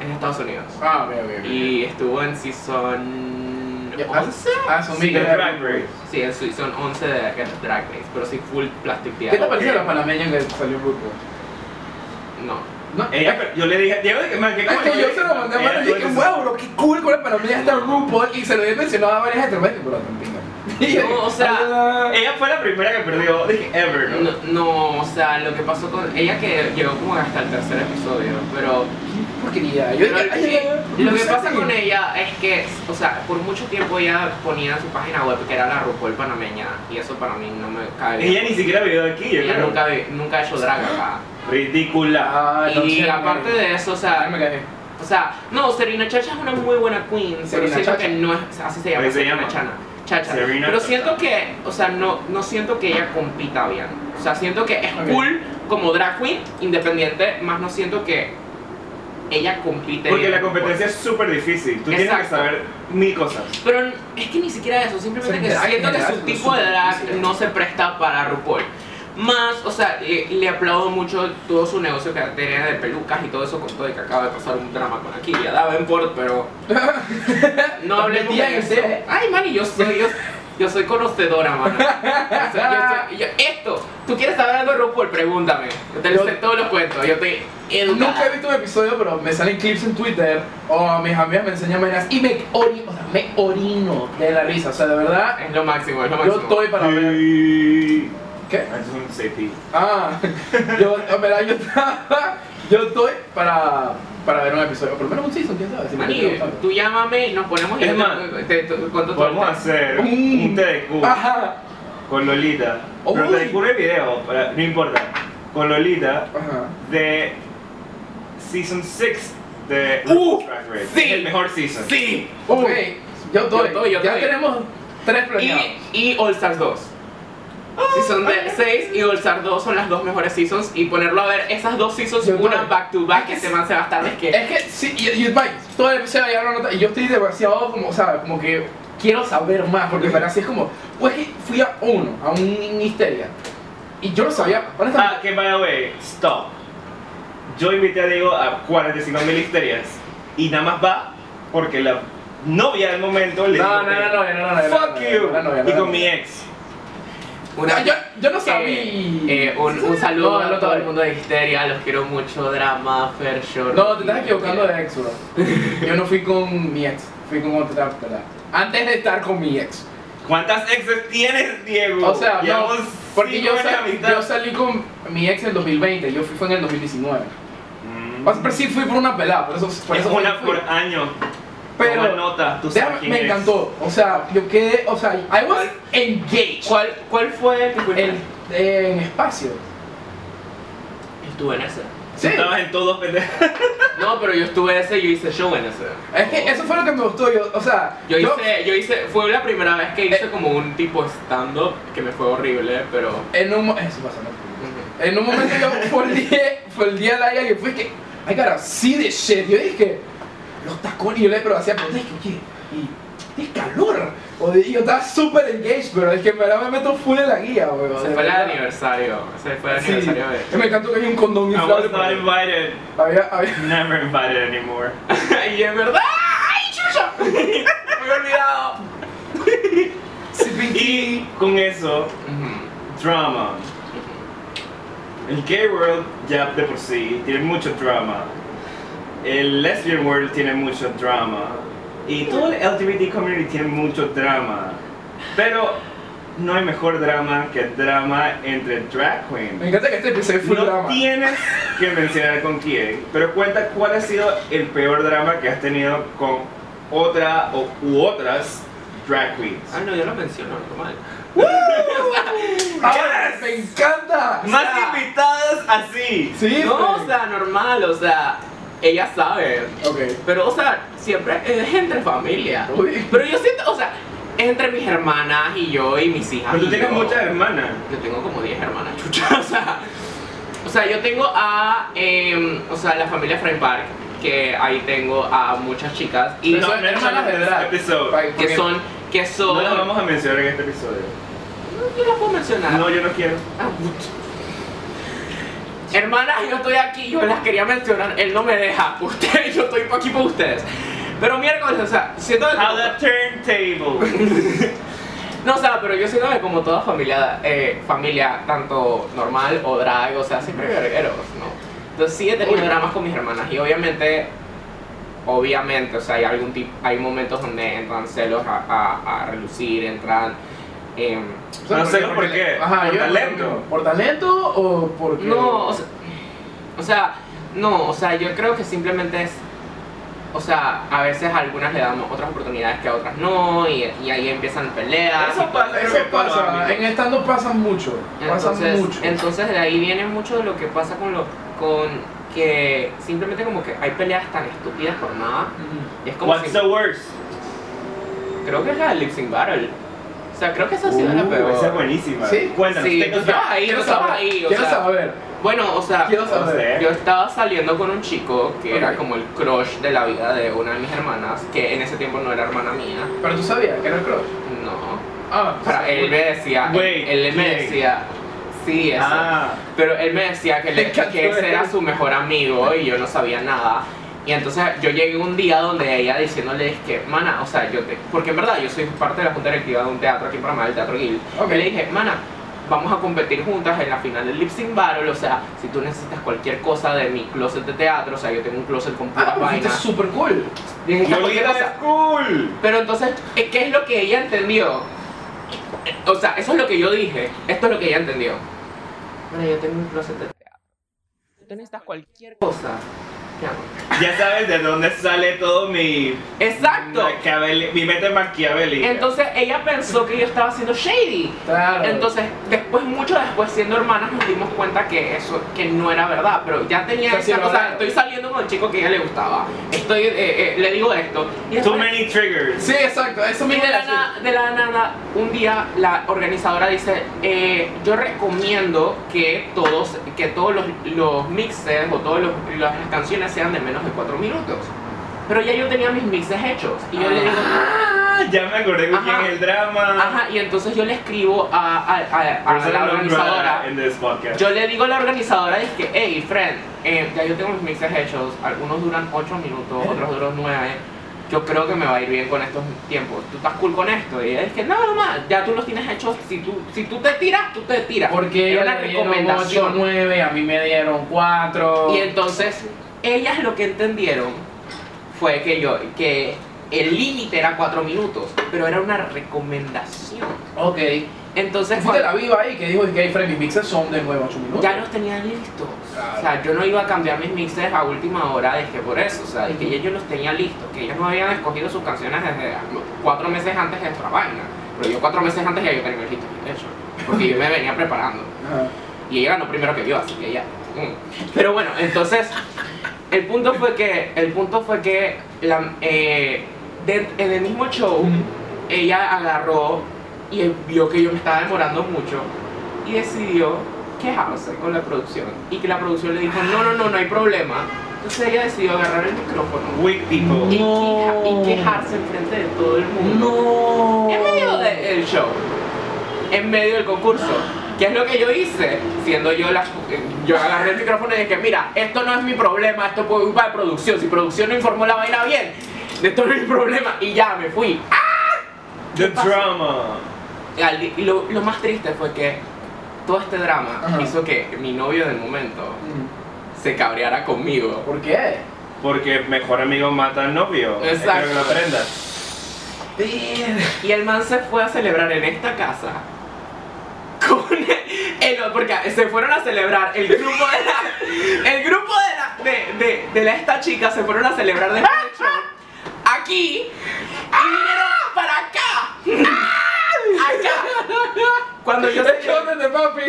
Es Estados Unidos. Ah, ok, ok. Y estuvo en season Ya, 11. Asumí que era- Drag Race. Sí, en season 11 de Drag Race. Pero sí, full plastic ¿Qué te pareció la panameña que salió grupo? No. No, Ella, pero yo le dije, Diego, man, ¿qué Es que yo se lo mandé a mano y dije, wow, bro, qué cool con la panameña está RuPaul y se lo había mencionado a varias gente, pero pero No, o sea. Ella fue la primera que perdió, dije, ever, ¿no? No, no, o sea, lo que pasó con ella que llegó como hasta el tercer episodio, pero, Qué porquería. Yo pero ay, ay, ay, lo que no sé pasa qué". con ella es que, o sea, por mucho tiempo ella ponía en su página web que era la RuPaul panameña y eso para mí no me cae bien. Ella ni siquiera vivió aquí, yo Ella creo. nunca, nunca ha hecho drag acá. Ridícula. Ah, no y sé, aparte de eso, o Ay, sea, me cagué. o sea, no, Serena Chacha es una muy buena queen, pero Serena siento Chacha. que no es, así se llama, Serena llama. Chana. Chacha. Serena pero Chacha. siento que, o sea, no, no siento que ella compita bien. O sea, siento que es Ok. cool como drag queen, independiente, más no siento que ella compite Porque bien. la competencia es súper difícil. Tú tienes que Exacto. saber mil cosas. Pero es que ni siquiera eso, simplemente Sí, que drag en siento que su tipo de drag difícil. no se presta para RuPaul. Más, o sea, eh, le aplaudo mucho todo su negocio que tenía de pelucas y todo eso con todo y que acaba de pasar un drama con Akilia Davenport, pero no hablemos de eso. Ay, man, y yo soy, yo, yo soy conocedora, mano. O sea, yo soy- yo- esto, ¿tú quieres saber algo de RuPaul? Pregúntame. Yo te Yo- sé todos los cuentos, yo te educada. Nunca he visto un episodio, pero me salen clips en Twitter o mis amigas me enseñan vainas y me, ori o sea, me orino de la risa. O sea, de verdad, Es lo máximo, es lo yo máximo. estoy para ver. Y... ¿Qué? I just want to say pee. Ah, yo, en verdad, yo estaba. Yo estoy para, para ver un episodio, por lo menos un season, quién sabe. Si Mani, tú llámame y nos ponemos y Es te- más, te, te- te el Podemos hacer Mm. un TDQ Ajá, con Lolita. Pero Uy. TDQ no hay video, para- no importa. Con Lolita ajá. de Season 6 de Uh, Drag Race. sí. Es el mejor season. Sí. Ok, yo estoy. Yo estoy, yo ya estoy. tenemos tres planeados. Y, y All Stars 2. Season de 6 y All Stars 2 son las dos mejores seasons. Y ponerlo a ver esas dos seasons, Yo una back to back, que se man se va a estar de que. Es que sí, y, y Mike, todo el episodio ya lo nota, y yo estoy demasiado como, ¿sabes? Como que quiero saber más, porque para así es como, pues que fui a uno, a un Histeria, y yo no sabía, honestamente, Ah, que by the way, stop. Yo invité a Diego a 45 mil histerias y nada más va porque la novia del momento le no, dijo no, no, no, no, no, no, Fuck no, you. no, no, no, no, y no. con mi ex. Una, yo, yo no sabía. eh, un, un saludo No, no, a todo el mundo de Histeria, los quiero mucho, drama, fair short. No, te estás equivocando de ex, bro. Yo no fui con mi ex, fui con otra pelada. Antes de estar con mi ex. ¿Cuántas exes tienes, Diego? O sea, no, porque yo, sal- yo salí con mi ex en el 2020, yo fui fue en el 2019. Mm. O sea, pero sí fui por una pelada, por eso, por es eso una fui. por año. Pero Toma nota, tú sabes Déjame- quién me es. encantó. O sea, yo quedé, o sea, I was ¿Cuál? engaged. ¿Cuál, ¿Cuál fue fue? El, en espacio. Estuve en ese. Sí. Estabas en todos pendejos. No, pero yo estuve en ese, yo hice show en ese. Es que eso fue lo que me gustó. Yo, o sea, Yo hice, yo hice, fue la primera vez que hice Eh. como un tipo stand-up que me fue horrible, pero... en un mo- eso pasa, ¿no? En un momento yo fue el día, fue el día de la ella y fue que, I gotta see this shit. Yo dije, los tacones, y yo le pero hacía, pero dije, oye, y es calor. O de- yo estaba súper engaged, pero es que en verdad me meto full en la guía, weón. De fue el aniversario, ese fue el Sí. aniversario Y me encantó que hay un condón I inflable. was por not invited. Había, había, Never invited anymore. de... y en verdad... ¡Ay, chucha! me había olvidado. Y con eso, drama. El gay world ya de por sí tiene mucho drama. El lesbian world tiene mucho drama. Y todo el LGBT community tiene mucho drama. Pero no hay mejor drama que el drama entre drag Me queens. encanta que este episodio fue No drama. tienes que mencionar con quién, pero cuenta cuál ha sido el peor drama que has tenido con otra o, u otras drag queens. Ah, no, yo lo menciono normal. ¡Ah, ¡Me encanta! Más o sea, invitadas así. Sí, No, o sea, normal, o sea, ella sabe. Ok. Pero, o sea, siempre es entre familia. Uy. Pero yo siento, o sea, es entre mis hermanas y yo y mis hijas. Pero tú tienes yo. muchas hermanas. Yo tengo como 10 hermanas, chucha. O sea, o sea yo tengo a, em, o sea, la familia Frame Park, que ahí tengo a muchas chicas y No, son no, hermanas de. Pa- que son, que son, No las vamos a mencionar en este episodio. No, yo las puedo mencionar. No, yo no quiero. Ah. Hermanas, yo estoy aquí, yo las quería mencionar, él no me deja, ustedes, yo estoy aquí por ustedes. Pero miércoles, o sea, siento que... A the turntable. No, o sea, pero yo siento que como toda familia, eh, familia, tanto normal o drag, o sea, siempre vergueros, ¿no? Entonces sí he tenido dramas con mis hermanas y obviamente, obviamente, o sea, hay algún tipo, hay momentos donde entran celos a, a, a relucir, entran... em, O sea, No sé por qué. Ajá, ¿Por yo- talento? ¿Por talento o porque.? No, o sea, o sea, no, o sea, yo creo que simplemente es, o sea, a veces a algunas le damos otras oportunidades que a otras no, y, y ahí empiezan peleas. Eso pasa. Eso pasa. En estando pasa mucho. Pasa Entonces, mucho. entonces de ahí viene mucho de lo que pasa con lo, con que simplemente como que hay peleas tan estúpidas por nada. Y es como What's si, the worst? creo que es la Lip Sync Battle. O sea, creo que esa ha sido la Uh, peor. Esa es buenísima. ¿Sí? Cuéntanos. Sí, back. estabas ahí, estabas saber. ahí, o Quiero sea, saber. Bueno, o sea, saber. Yo estaba saliendo con un chico que era como el crush de la vida de una de mis hermanas, que en ese tiempo no era hermana mía. Pero tú sabías que era el crush. No. Ah, Para él me decía, él- Wait, él, me ¿quién? decía, sí, eso. Ah. Pero él me decía que, Me le- que ese era su mejor amigo y yo no sabía nada. Y entonces yo llegué un día donde ella diciéndole es que, mana, o sea, yo te. Porque en verdad yo soy parte de la junta directiva de un teatro aquí en Panamá, el Teatro Guild. Ok. Y le dije, mana, vamos a competir juntas en la final del Lip Sync Battle. O sea, si tú necesitas cualquier cosa de mi closet de teatro, o sea, yo tengo un closet con puras Ah, vainas. súper cool. Es cool. Pero entonces, ¿qué es lo que ella entendió? O sea, eso es lo que yo dije. Esto es lo que ella entendió. Bueno, yo tengo un closet de teatro. Tú necesitas cualquier cosa. Ya sabes de dónde sale todo mi. Exacto. Mi mente maquiavélica. Entonces ella pensó que yo estaba siendo shady. Claro. Entonces, después, mucho después, siendo hermanas, nos dimos cuenta que eso, que no era verdad. Pero ya tenía O sea, esa cosa. Estoy saliendo con el chico que a ella le gustaba. Estoy, eh, eh, le digo esto. Y Too many triggers. Sí, exacto. Eso Y mismo de la, iba a decir. na- de la nada, un día la organizadora dice, eh, yo recomiendo que todos, que todos los, los mixes o todas las canciones sean de menos de 4 minutos. Pero ya yo tenía mis mixes hechos. Y yo le digo, Ah, ya me acordé con quién es el drama. ajá, y entonces yo le escribo a, a- a- a la organizadora. Yo le digo a la organizadora, es que, hey, friend, eh, ya yo tengo mis mixes hechos, algunos duran 8 minutos, otros duran 9. Yo creo que me va a ir bien con estos tiempos. ¿Tú estás cool con esto? Y ella es que, no, no, no, ya tú los tienes hechos. Si tú, si tú te tiras, tú te tiras. Porque Era le dieron 8, recomendación. 9, a mí me dieron 4. Y entonces, ellas lo que entendieron fue que yo, que el límite era 4 minutos, pero era una recomendación. Ok. Entonces, Fuiste la viva ahí que dijo que hay mis mixes son de 9 a 8 minutos. ya los tenía listos. Claro. O sea, yo no iba a cambiar mis mixes a última hora, es que por eso, o sea, es que yo los tenía listos, que ellos no habían escogido sus canciones desde cuatro meses antes de esta vaina. Pero yo cuatro meses antes ya yo tenía listo de hecho, porque yo me venía preparando. Y ella ganó primero que yo, así que ya. mm. Pero bueno, entonces, el punto fue que, el punto fue que la, eh, de- en el mismo show, ella agarró y vio que yo me estaba demorando mucho y decidió quejarse con la producción. Y que la producción le dijo, no, no, no, no hay problema. Entonces ella decidió agarrar el micrófono y, queja- y quejarse enfrente de todo el mundo. No. En medio del show, en medio del concurso. ¿Qué es lo que yo hice? Siendo yo la. Yo agarré el micrófono y dije: Mira, esto no es mi problema, esto fue culpa de producción. Si producción no informó la vaina bien, esto no es mi problema. Y ya me fui. The pasó? drama. Y lo, lo más triste fue que todo este drama Ajá. hizo que mi novio del momento Mm. se cabreara conmigo. ¿Por qué? Porque mejor amigo mata al novio. Exacto. Espero que lo aprendas. Y el man se fue a celebrar en esta casa. Con el, porque se fueron a celebrar el grupo de la. El grupo de la. De, de, de la- esta chica se fueron a celebrar show. Aquí. Y vinieron para acá. Acá. Cuando yo celebré, Escóndete, papi.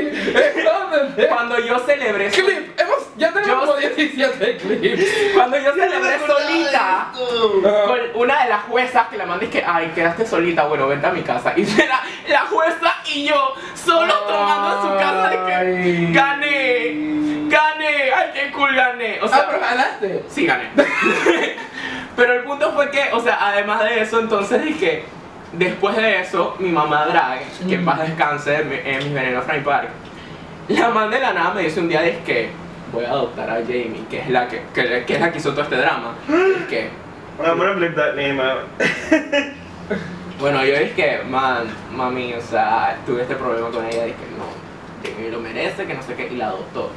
Escóndete. cuando yo celebré. Clip. Hemos, ya tenemos Yo- como 17 clips. Cuando yo celebré solita. Ajá. con una de las juezas que la mandé que, ay, quedaste solita, bueno, vente a mi casa. Y era la jueza y yo, solo tomando su casa de que gané, gané, ay, qué cool gané. O Ah, sea, pero ganaste. sí gané. pero el punto fue que, o sea, además de eso, entonces dije, después de eso, mi mamá drag, que en paz descanse, mi- en mis venenos Frank Park, la man de la nada me dice un día, es que voy a adoptar a Jamie, que es la que, que, que es la que hizo todo este drama. Es que I'm gonna bleep that name out. Bueno, yo dije que, man, mami, o sea, tuve este problema con ella, dije, no, Jamie lo merece, que no sé qué, y la adoptó.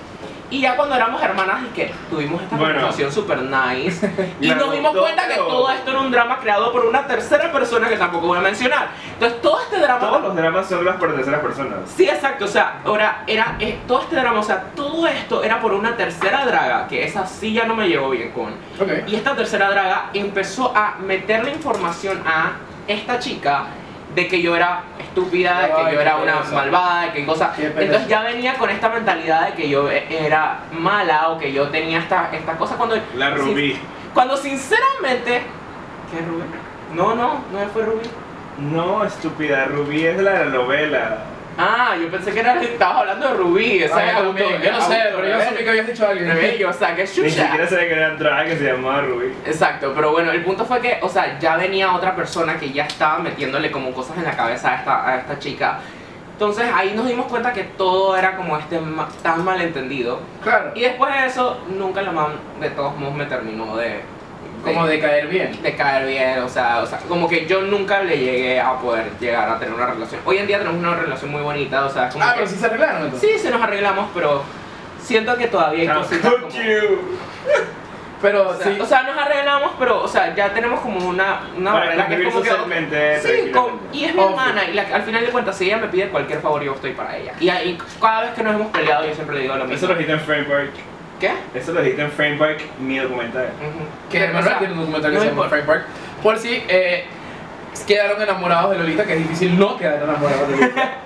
Y ya cuando éramos hermanas, y que tuvimos esta Bueno. conversación super nice, y nos dimos cuenta que todo esto era un drama creado por una tercera persona que tampoco voy a mencionar. Entonces, todo este drama... Todos los dramas son las por terceras personas. Sí, exacto, o sea, ahora era eh, todo este drama, o sea, todo esto era por una tercera draga, que esa sí ya no me llevó bien con. Ok. Y esta tercera draga empezó a meterle información a esta chica de que yo era estúpida, de que yo era una malvada, de que cosa. Entonces ya venía con esta mentalidad de que yo e- era mala o que yo tenía esta, esta cosa cuando. La Rubí. Cuando sinceramente. ¿Qué Rubí? No, no, no fue Rubí. No, estúpida, Rubí es la de la novela. Ah, yo pensé que era, estabas hablando de Rubí, esa Ay, es también, auto- yo no sé, pero yo supe que habías dicho a alguien. Rebelde, o sea, que es Ni siquiera sabía que era drag que se llamaba Rubí. Exacto, pero bueno, el punto fue que, o sea, ya venía otra persona que ya estaba metiéndole como cosas en la cabeza a esta, a esta chica. Entonces ahí nos dimos cuenta que todo era como este ma- tan malentendido. Claro. Y después de eso, nunca la man de todos modos me terminó de... Como de caer bien. de caer bien, o sea, o sea, como que yo nunca le llegué a poder llegar a tener una relación. Hoy en día tenemos una relación muy bonita, o sea, como Ah, que- pero sí se arreglaron entonces. sí, se nos arreglamos, pero siento que todavía hay How cositas como- you? Pero O sea, sí. o sea, nos arreglamos, pero, o sea, ya tenemos como una, una Para barrera que es como que... Sí, con- y es mi Obvio. hermana, y la- al final de cuentas, si ella me pide cualquier favor, yo estoy para ella. Y, ahí, cada vez que nos hemos peleado, yo siempre le digo lo mismo. Eso lo dijiste en Framework. ¿Qué? Eso lo dijiste en Framework, mi documental. Ujú. que O Manuel sea, tiene un documental que no se llama Park. Por si eh, quedaron enamorados de Lolita, que es difícil no quedar enamorados de Lolita.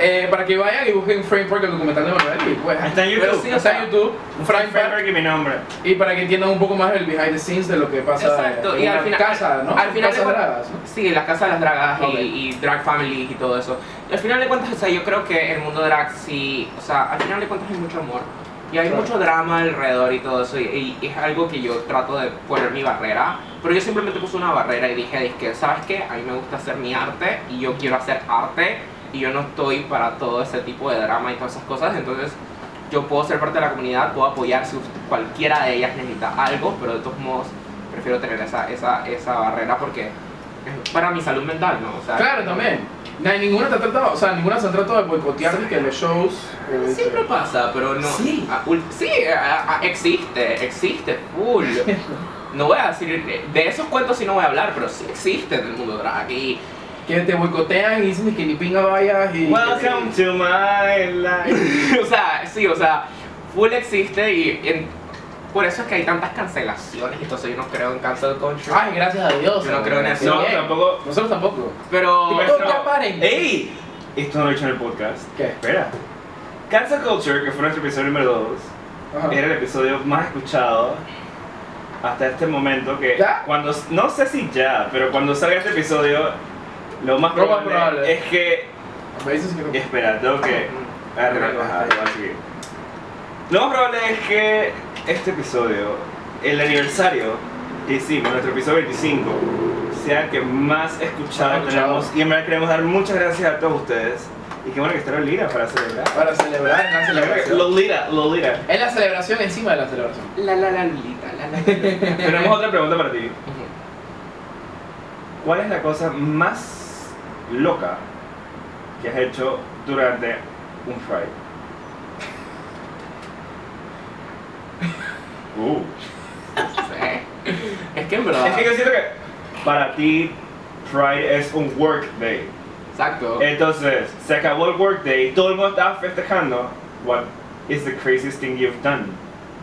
Eh, para que vayan y busquen Frame Park, el documental de Manuel, y pues Está en Pero YouTube. sí, o está en YouTube, Frame Park, Framework y mi nombre. y para que entiendan un poco más el behind the scenes de lo que pasa Exacto, en y al final- casa, ¿no? al final de Casas dragas, ¿no? Sí, las casas de las dragas y- Ok. y, drag families y todo eso. Y al final de cuentas, o sea, yo creo que el mundo drag sí, o sea, al final de cuentas hay mucho amor. Y hay Claro. mucho drama alrededor y todo eso, y, y es algo que yo trato de poner mi barrera. Pero yo simplemente puse una barrera y dije, que, ¿sabes qué? A mí me gusta hacer mi arte y yo quiero hacer arte y yo no estoy para todo ese tipo de drama y todas esas cosas. Entonces, yo puedo ser parte de la comunidad, puedo apoyar si cualquiera de ellas necesita algo, pero de todos modos prefiero tener esa, esa, esa barrera porque es para mi salud mental, ¿no? O sea, Claro, también. No, ninguna te ha tratado, o sea, ninguna se ha tratado de boicotear ni que los shows. eh, Siempre pasa, pero no. Sí. Ul- sí, ah, ah, existe, existe, full. No voy a decir, de esos cuentos sí no voy a hablar, pero sí existe en el mundo drag. Y, que te boicotean y dicen que ni pinga vayas y. Welcome to my life. o sea, sí, o sea, full existe y en- por eso es que hay tantas cancelaciones y entonces yo no creo en cancel culture. Ay, gracias a Dios. Yo no creo en eso. No, Bien. tampoco. Nosotros tampoco. Pero. Ya paren. ¡Ey! Esto no lo he dicho en el podcast. ¿Qué? Espera. Cancel Culture, que fue nuestro episodio número 2, Ajá. era el episodio más escuchado hasta este momento que ¿Ya? cuando no sé si ya, pero cuando salga este episodio lo más probable, probable. es que espera, tengo que agarrar Ajá. ajá, lo voy a seguir. Lo más probable es que este episodio, el aniversario que hicimos, nuestro episodio 25, sea el que más escuchado tenemos y en verdad queremos dar muchas gracias a todos ustedes y qué bueno que está Lolita para celebrar. Para celebrar en la celebración. Lolita, Lolita. Es la celebración encima de la celebración. La la la lulita, la la. Tenemos otra pregunta para ti. ¿Cuál es la cosa más loca que has hecho durante un Pride? Uh. Es que en verdad. Es que yo siento que para ti Pride es un work day. Exacto. Entonces, se acabó el work day, todo el mundo estaba festejando. What is the craziest thing you've done?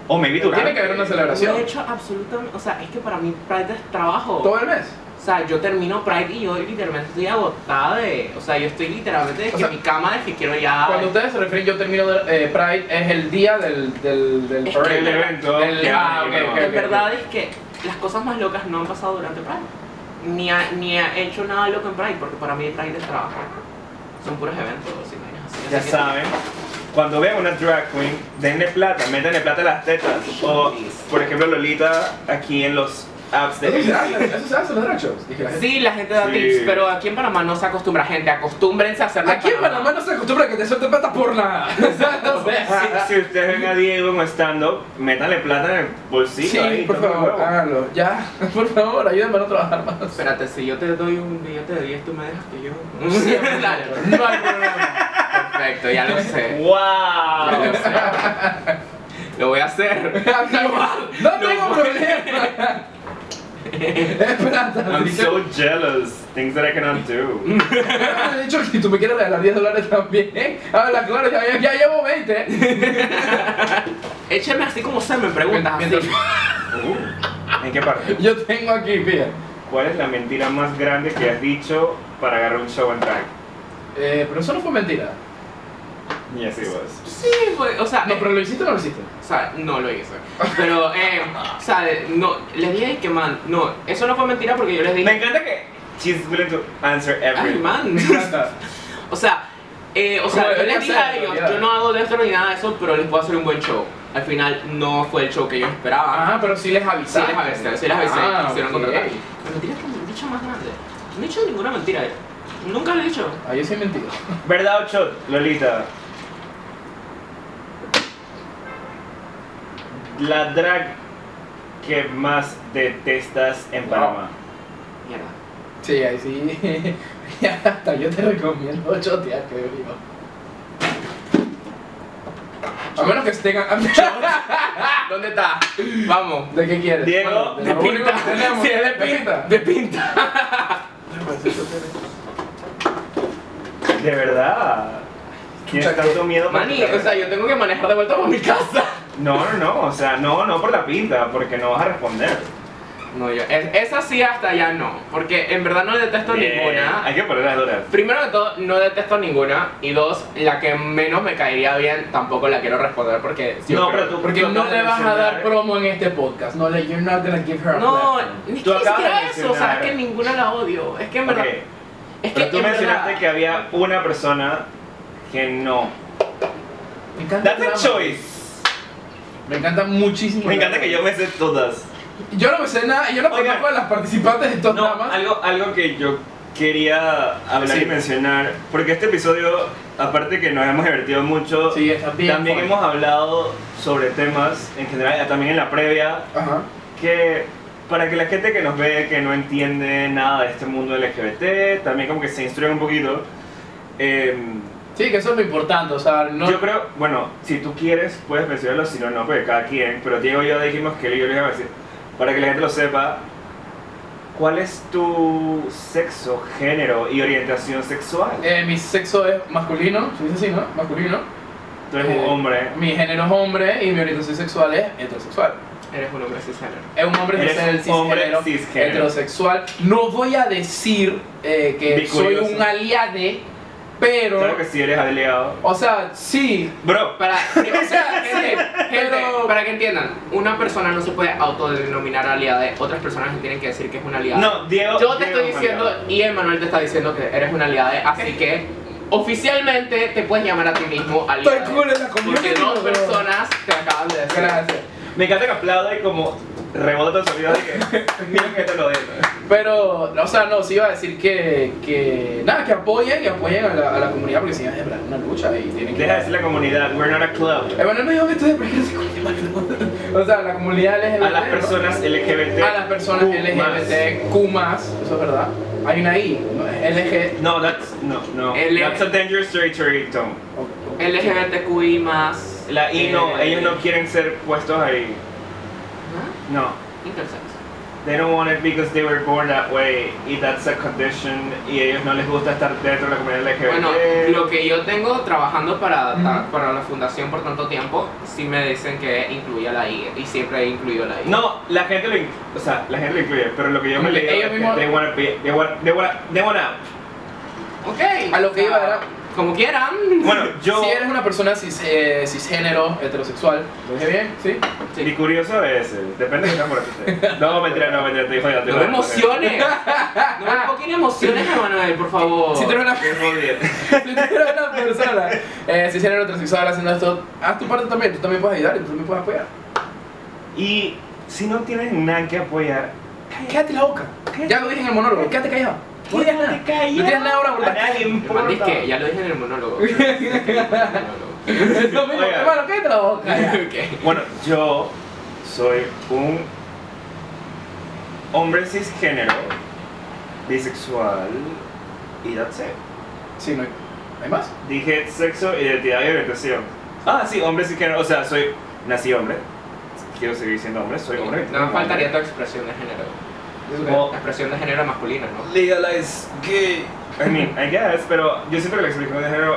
O maybe Tiene durante. que haber una celebración. he hecho absolutamente. O sea, es que para mí Pride es trabajo. Todo el mes. O sea, yo termino Pride y yo literalmente estoy agotada de. O sea, yo estoy literalmente de O que sea, mi cama de que quiero ya. Cuando ustedes se refieren, yo termino de, eh, Pride, es el día del, del, del Es que parade. El evento. El- que- ah, ok, que- ok, En ok. verdad es que las cosas más locas no han pasado durante Pride. Ni ha, ni ha hecho nada loco en Pride, porque para mí Pride es trabajo. Son puros eventos y vainas así. Ya Así que- saben, cuando vean una drag queen, denle plata, métanle plata a las tetas. O, por ejemplo, Lolita aquí en los apps de Eso se hace, en los drag shows. Sí, la gente da Sí. tips, pero aquí en Panamá no se acostumbra, gente. Acostúmbrense a hacerlo. Aquí en Panamá no se acostumbra a que te suelten plata por nada. Si, si ustedes ven a Diego en stand-up, métanle plata en el bolsillo. Sí, ahí, por favor, háganlo. Ya, por favor, ayúdenme a no trabajar más. Espérate, si yo te doy un billete de 10, tú me dejas que yo. Dale. No hay problema. Perfecto, ya lo sé. ¡Wow! Lo voy a hacer. No tengo problema. I'm so jealous. Things that I cannot do. De hecho, si tú me quieres regalar 10 dólares también, habla claro, ya, ya, llevo 20. Écheme así como se me preguntas así. Mientras- Uh, ¿En qué parte? Yo tengo aquí, pilla. ¿Cuál es la mentira más grande que has dicho para agarrar un show en drag? Eh, pero eso no fue mentira. Yes, it was. Sí, fue- o sea, No, eh, pero lo hiciste o no lo hiciste. O sea, no lo hice. Pero, eh, o sea, no, les dije que, man, no, eso no fue mentira porque yo les Me dije, encanta que she's willing to answer ay, everything. man. O sea, eh, o sea, yo les dije a ellos, yo no hago destro ni nada de eso, pero les puedo hacer un buen show. Al final no fue el show que yo esperaba. Ajá, pero sí les Sí avisé. les avisé, sí les avisé, Ah, quisieron ok. contratar. La mentira es que me han dicho más grande. No he dicho ninguna mentira. Nunca lo he dicho. Ah, yo sí he mentido. ¿Verdad o shot, Lolita? La drag que más detestas en Wow. Panamá. Mierda. Sí, ahí sí. Ya, hasta yo te recomiendo chotear, que digo. A menos que tengan. ¿Dónde está? Vamos. ¿De qué quieres? Diego, Bueno, De pinta. que tenemos. Sí, de pinta. De pinta. De verdad. ¿Tienes tanto miedo Mani, o sea, yo tengo que manejar de vuelta por mi casa. No, no, no, o sea, no, no por la pinta, porque no vas a responder. No, yo, es- esa sí hasta ya no. Porque en verdad no detesto Bien, ninguna. Hay que poner las duras. Primero de todo, no detesto ninguna. Y dos, la que menos me caería bien, tampoco la quiero responder porque... No, yo pero tú- Porque tú no le vas a dar promo en este podcast. No, le- you're not gonna give her a No, ni Tú siquiera eso, o sea, es que ninguna la odio. Es que en verdad... Ok, Es que Pero tú en mencionaste verdad- que había una persona que no. Me encanta That's a choice. Me encanta muchísimo. Me encanta que yo me sé todas. Yo no me sé nada, yo no conozco a las participantes de estos No, dramas. algo, algo que yo quería hablar Sí. y mencionar, porque este episodio, aparte que nos hemos divertido mucho, Sí, también funny. hemos hablado sobre temas en general, también en la previa, Ajá. que para que la gente que nos ve, que no entiende nada de este mundo LGBT, también como que se instruyan un poquito. em, Sí, que eso es lo importante, o sea, no. Yo creo, bueno, si tú quieres puedes mencionarlo, si no, no, porque cada quien, pero Diego y yo dijimos que él y yo les iba a decir, para que la gente lo sepa, ¿cuál es tu sexo, género y orientación sexual? Eh, mi sexo es masculino, se dice así, ¿no? Masculino. Tú eres eh, un hombre. Mi género es hombre y mi orientación sexual es heterosexual. Eres un hombre cisgénero. Es un hombre Eres cis- un hombre cisgénero, cisgénero. heterosexual. No voy a decir eh, que soy un aliade, pero. Claro que sí eres aliado. O sea, sí. Bro, Para, o sea, gente, gente, pero- para que entiendan, una persona no se puede autodenominar aliada, otras personas le tienen que decir que es una aliada. no, Diego. Yo te Diego estoy diciendo aliado. y Emanuel te está diciendo que eres una aliada, así que oficialmente te puedes llamar a ti mismo community, Porque dos personas te acaban de decir. Gracias. Me encanta que aplauda y como rebota vida de que. Te lo digo. Pero, o sea, no, sí iba a decir que, que nada, que apoyen y apoyen a la, a la comunidad porque sí, es verdad, una lucha y tienen que... Deja de decir la comunidad, we're not a club. Emanuel me dijo que estoy de O sea, la comunidad LGBT. A las personas LGBT. A las personas Q+. LGBT, Q+, eso es verdad. Hay una I, LG. No, that's no, no. L- That's a dangerous territory, Tom. LGBTQI más. La I no, eh, ellos no quieren ser puestos ahí. No. Intersex. They don't want it because they were born that way y that's a condition y ellos no les gusta estar dentro de la comunidad LGBT. Bueno, lo que yo tengo trabajando para, para la fundación por tanto tiempo, sí me dicen que incluya la I y siempre he incluido la I. No, la gente lo, o sea, la gente lo incluye, pero lo que yo me leí es que they wanna be, they wanna, they wanna, they wanna. Ok. A lo que iba era- Como quieran. Bueno, yo, Si eres una persona cis, eh, cisgénero, heterosexual, ¿lo dije bien? ¿Sí? mi curioso es, eh, depende de qué amor esté. No, mentira, no, mentira, te digo, ya, te No digo, me emociones. No me enfoquen emociones, Emanuel, por favor. Si tú eres una, si tú eres una persona eh, cisgénero, heterosexual haciendo esto, haz tu parte también, tú también puedes ayudar y tú también puedes apoyar. Y si no tienes nada que apoyar, Cállate la boca. Ya lo dije en el monólogo, quédate callado. No digas nada. Quédate callado. No tienes nada ahora, a ¿verdad? nadie que ya lo dije en el monólogo. Es lo mismo, hermano, cállate la boca. Bueno, yo soy un hombre cisgénero, bisexual y that's it. Sí, no hay, ¿hay más. Dije sexo, identidad y orientación. Ah, sí, hombre cisgénero, o sea, soy, nací hombre, quiero seguir siendo hombre, soy hombre. No me faltaría tu expresión de género. Well, Expresión de género masculina, ¿no? legalize gay. I mean, I guess, pero yo siento que la expresión de género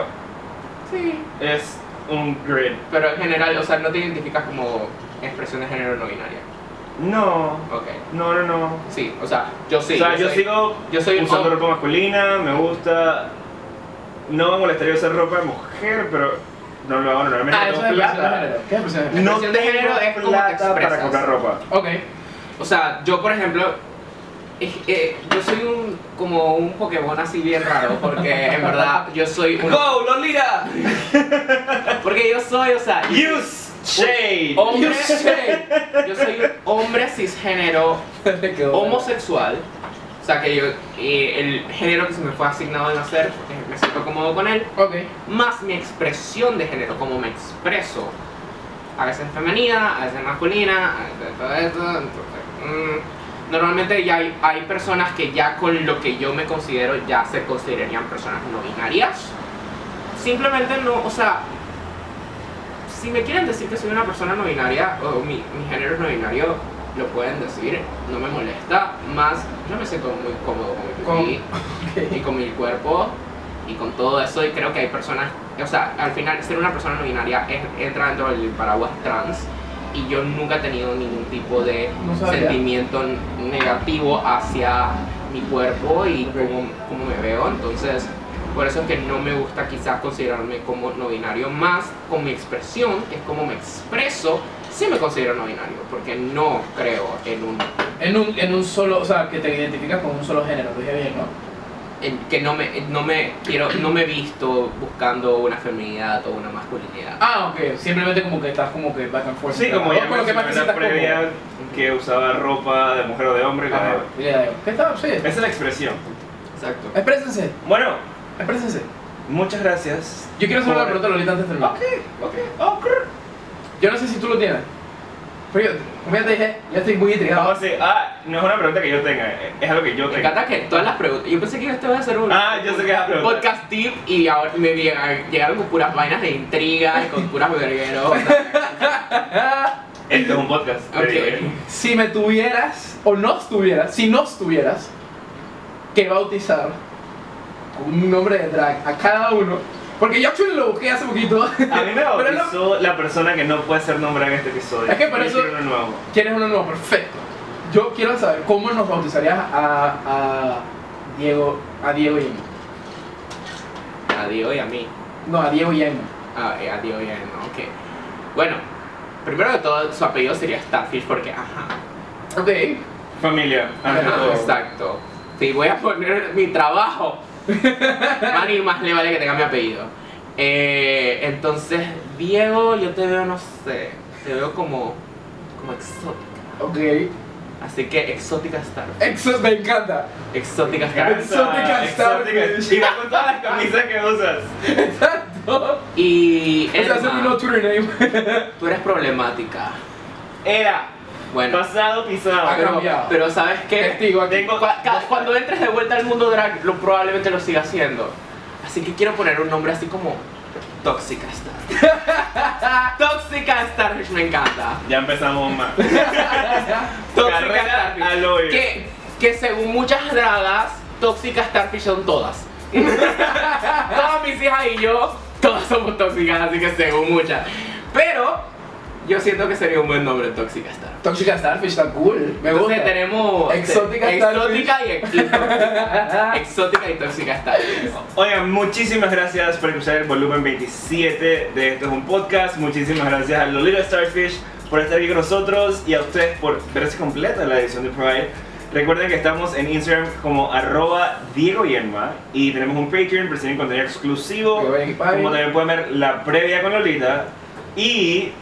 Sí. es un grid. Pero en general, o sea, no te identificas como expresión de género no binaria. No, Ok. no, no, no. Sí, o sea, yo sí. o sea, yo soy- sigo yo soy un usando ropa masculina, me gusta. No me molestaría usar ropa de mujer, pero no lo hago normalmente. Ah, no eso es plata. ¿Qué es expresión de género? No Expresión de género es cómo te plata para expresas. comprar ropa. Ok. O sea, yo por ejemplo, eh, yo soy un como un Pokémon así bien raro, porque en verdad yo soy un... ¡Go, Lolita! Porque yo soy, o sea, Use shade. hombre, yo soy un hombre cisgénero homosexual. O sea que yo, eh, el género que se me fue asignado de nacer, me siento cómodo con él. Ok. más mi expresión de género, como me expreso. A veces femenina, a veces masculina, a veces todo eso. entonces, mm, normalmente ya hay, hay personas que ya con lo que yo me considero ya se considerarían personas no binarias. Simplemente no, o sea, si me quieren decir que soy una persona no binaria o mi, mi género es no binario, lo pueden decir, no me molesta, más yo me siento muy cómodo con mi pipí y con mi cuerpo y con todo eso. Y creo que hay personas, o sea, al final ser una persona no binaria es- entra dentro del paraguas trans y yo nunca he tenido ningún tipo de No sentimiento negativo hacia mi cuerpo y cómo, cómo me veo, entonces por eso es que no me gusta quizás considerarme como no binario. Más con mi expresión, que es como me expreso, sí me considero no binario, porque no creo en un En un, en un solo, o sea, que te identificas con un solo género, lo dije bien, ¿no? Que no me, no me quiero, no me he visto buscando una feminidad o una masculinidad. Ah, ok. Simplemente como que estás como que back and forth. Sí, como ya Con lo que la previa, cómodo. que usaba ropa de mujer o de hombre. Ajá. ya. ¿Qué está? Sí. Esa es la expresión. Exacto. Exprésense, Bueno, exprésense. muchas gracias. Yo quiero hacer una pregunta a Lolita antes de terminar. Ok, ok, ok. Yo no sé si tú lo tienes. Pero yo, como ya te dije, ya estoy muy intrigado. A decir, ah, no es una pregunta que yo tenga, es algo que yo Me tenga. encanta que todas las preguntas. Yo pensé que este iba a ser un, Ah, yo sé que es la un podcast deep y ahora me llegaron, con puras vainas de intriga y con puras vergueros. Esto es un podcast. te Ok. digo yo. Si me tuvieras, o no estuvieras, si no estuvieras, que bautizar con un nombre de drag a cada uno. Porque yo actually lo busqué hace poquito. A mí me bautizó la persona que no puede ser nombrada en este episodio. Es que por Yo eso- quiero uno nuevo. ¿Quieres uno nuevo? Perfecto. Yo quiero saber cómo nos bautizarías a, a Diego, a Diego y Emma. A Diego y a mí. No, a Diego y Emma. Ah, eh, a Diego y a Emma, ok. Bueno, primero de todo, su apellido sería Starfish porque, ajá. Ok. Familia, Ajá. Exacto. Si voy a poner mi trabajo, más ni más le vale que tenga mi apellido. Eh, entonces, Diego, yo te veo, no sé, te veo como, como exótica. Ok. Así que exótica Star. Eso me encanta. Exótica Me Star. encanta, Exótica exótica. Starfish. Y va con todas las camisas que usas. Exacto. Y Ese va a ser mi Emma, nuevo Twitter name. tú eres problemática. Era. Bueno. Pasado pisado. Ha Pero, cambiado. pero ¿sabes qué? Testigo aquí. Tengo- Cuando entres de vuelta al mundo drag, lo, probablemente lo siga haciendo. Así que quiero poner un nombre así como Tóxica Star. Tóxica Starfish me encanta. Ya empezamos más. Tóxica Starfish. al hoyo. Que, que según muchas dragas, Tóxica Starfish son todas. todas mis hijas y yo, todas somos tóxicas, así que según muchas. Pero yo siento que sería un buen nombre Tóxica Star. Tóxica Starfish está cool. Me Entonces gusta. tenemos Exótica exótica y, y tóxica. exótica y tóxica Starfish. Oigan, muchísimas gracias por escuchar el volumen 27 de Esto es un podcast. Muchísimas gracias a Lolita Starfish por estar aquí con nosotros y a ustedes por verse completa la edición de Pride. Recuerden que estamos en Instagram como arroba Diego Yenma y tenemos un Patreon para tener contenido exclusivo, como también pueden ver la previa con Lolita y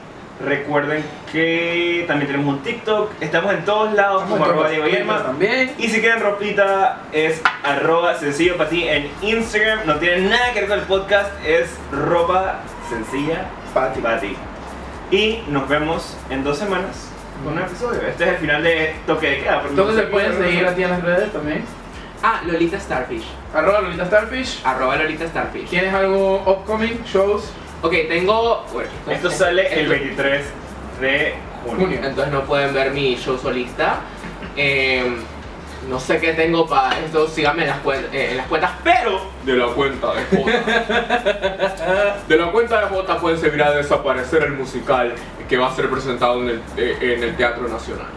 recuerden que también tenemos un TikTok, estamos en todos lados como arroba Diego también. Y si quieren ropita es arroba sencillo para ti en Instagram. No tiene nada que ver con el podcast, es ropa sencilla Para ti. para ti. Y nos vemos en dos semanas con un episodio. Este es el final de toque de queda. Entonces se pueden seguir a ti en las redes también. Ah, Lolita Starfish. Arroba Lolita Starfish. Arroba Lolita Starfish. ¿Tienes algo upcoming? Shows. Ok, tengo. bueno, Esto sale el esto- 23 de junio. Entonces no pueden ver mi show solista. Eh, no sé qué tengo para esto. Síganme en las, cuen- eh, en las cuentas, pero de la cuenta de J. de la cuenta de J pueden seguir a desaparecer el musical que va a ser presentado en el, eh, en el Teatro Nacional.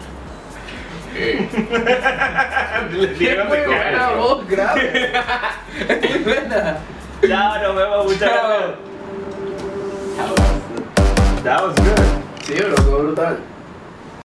Eh, grave. Chao, nos vemos. Muchas Chao. gracias. That was good. Sí, bro, todo brutal.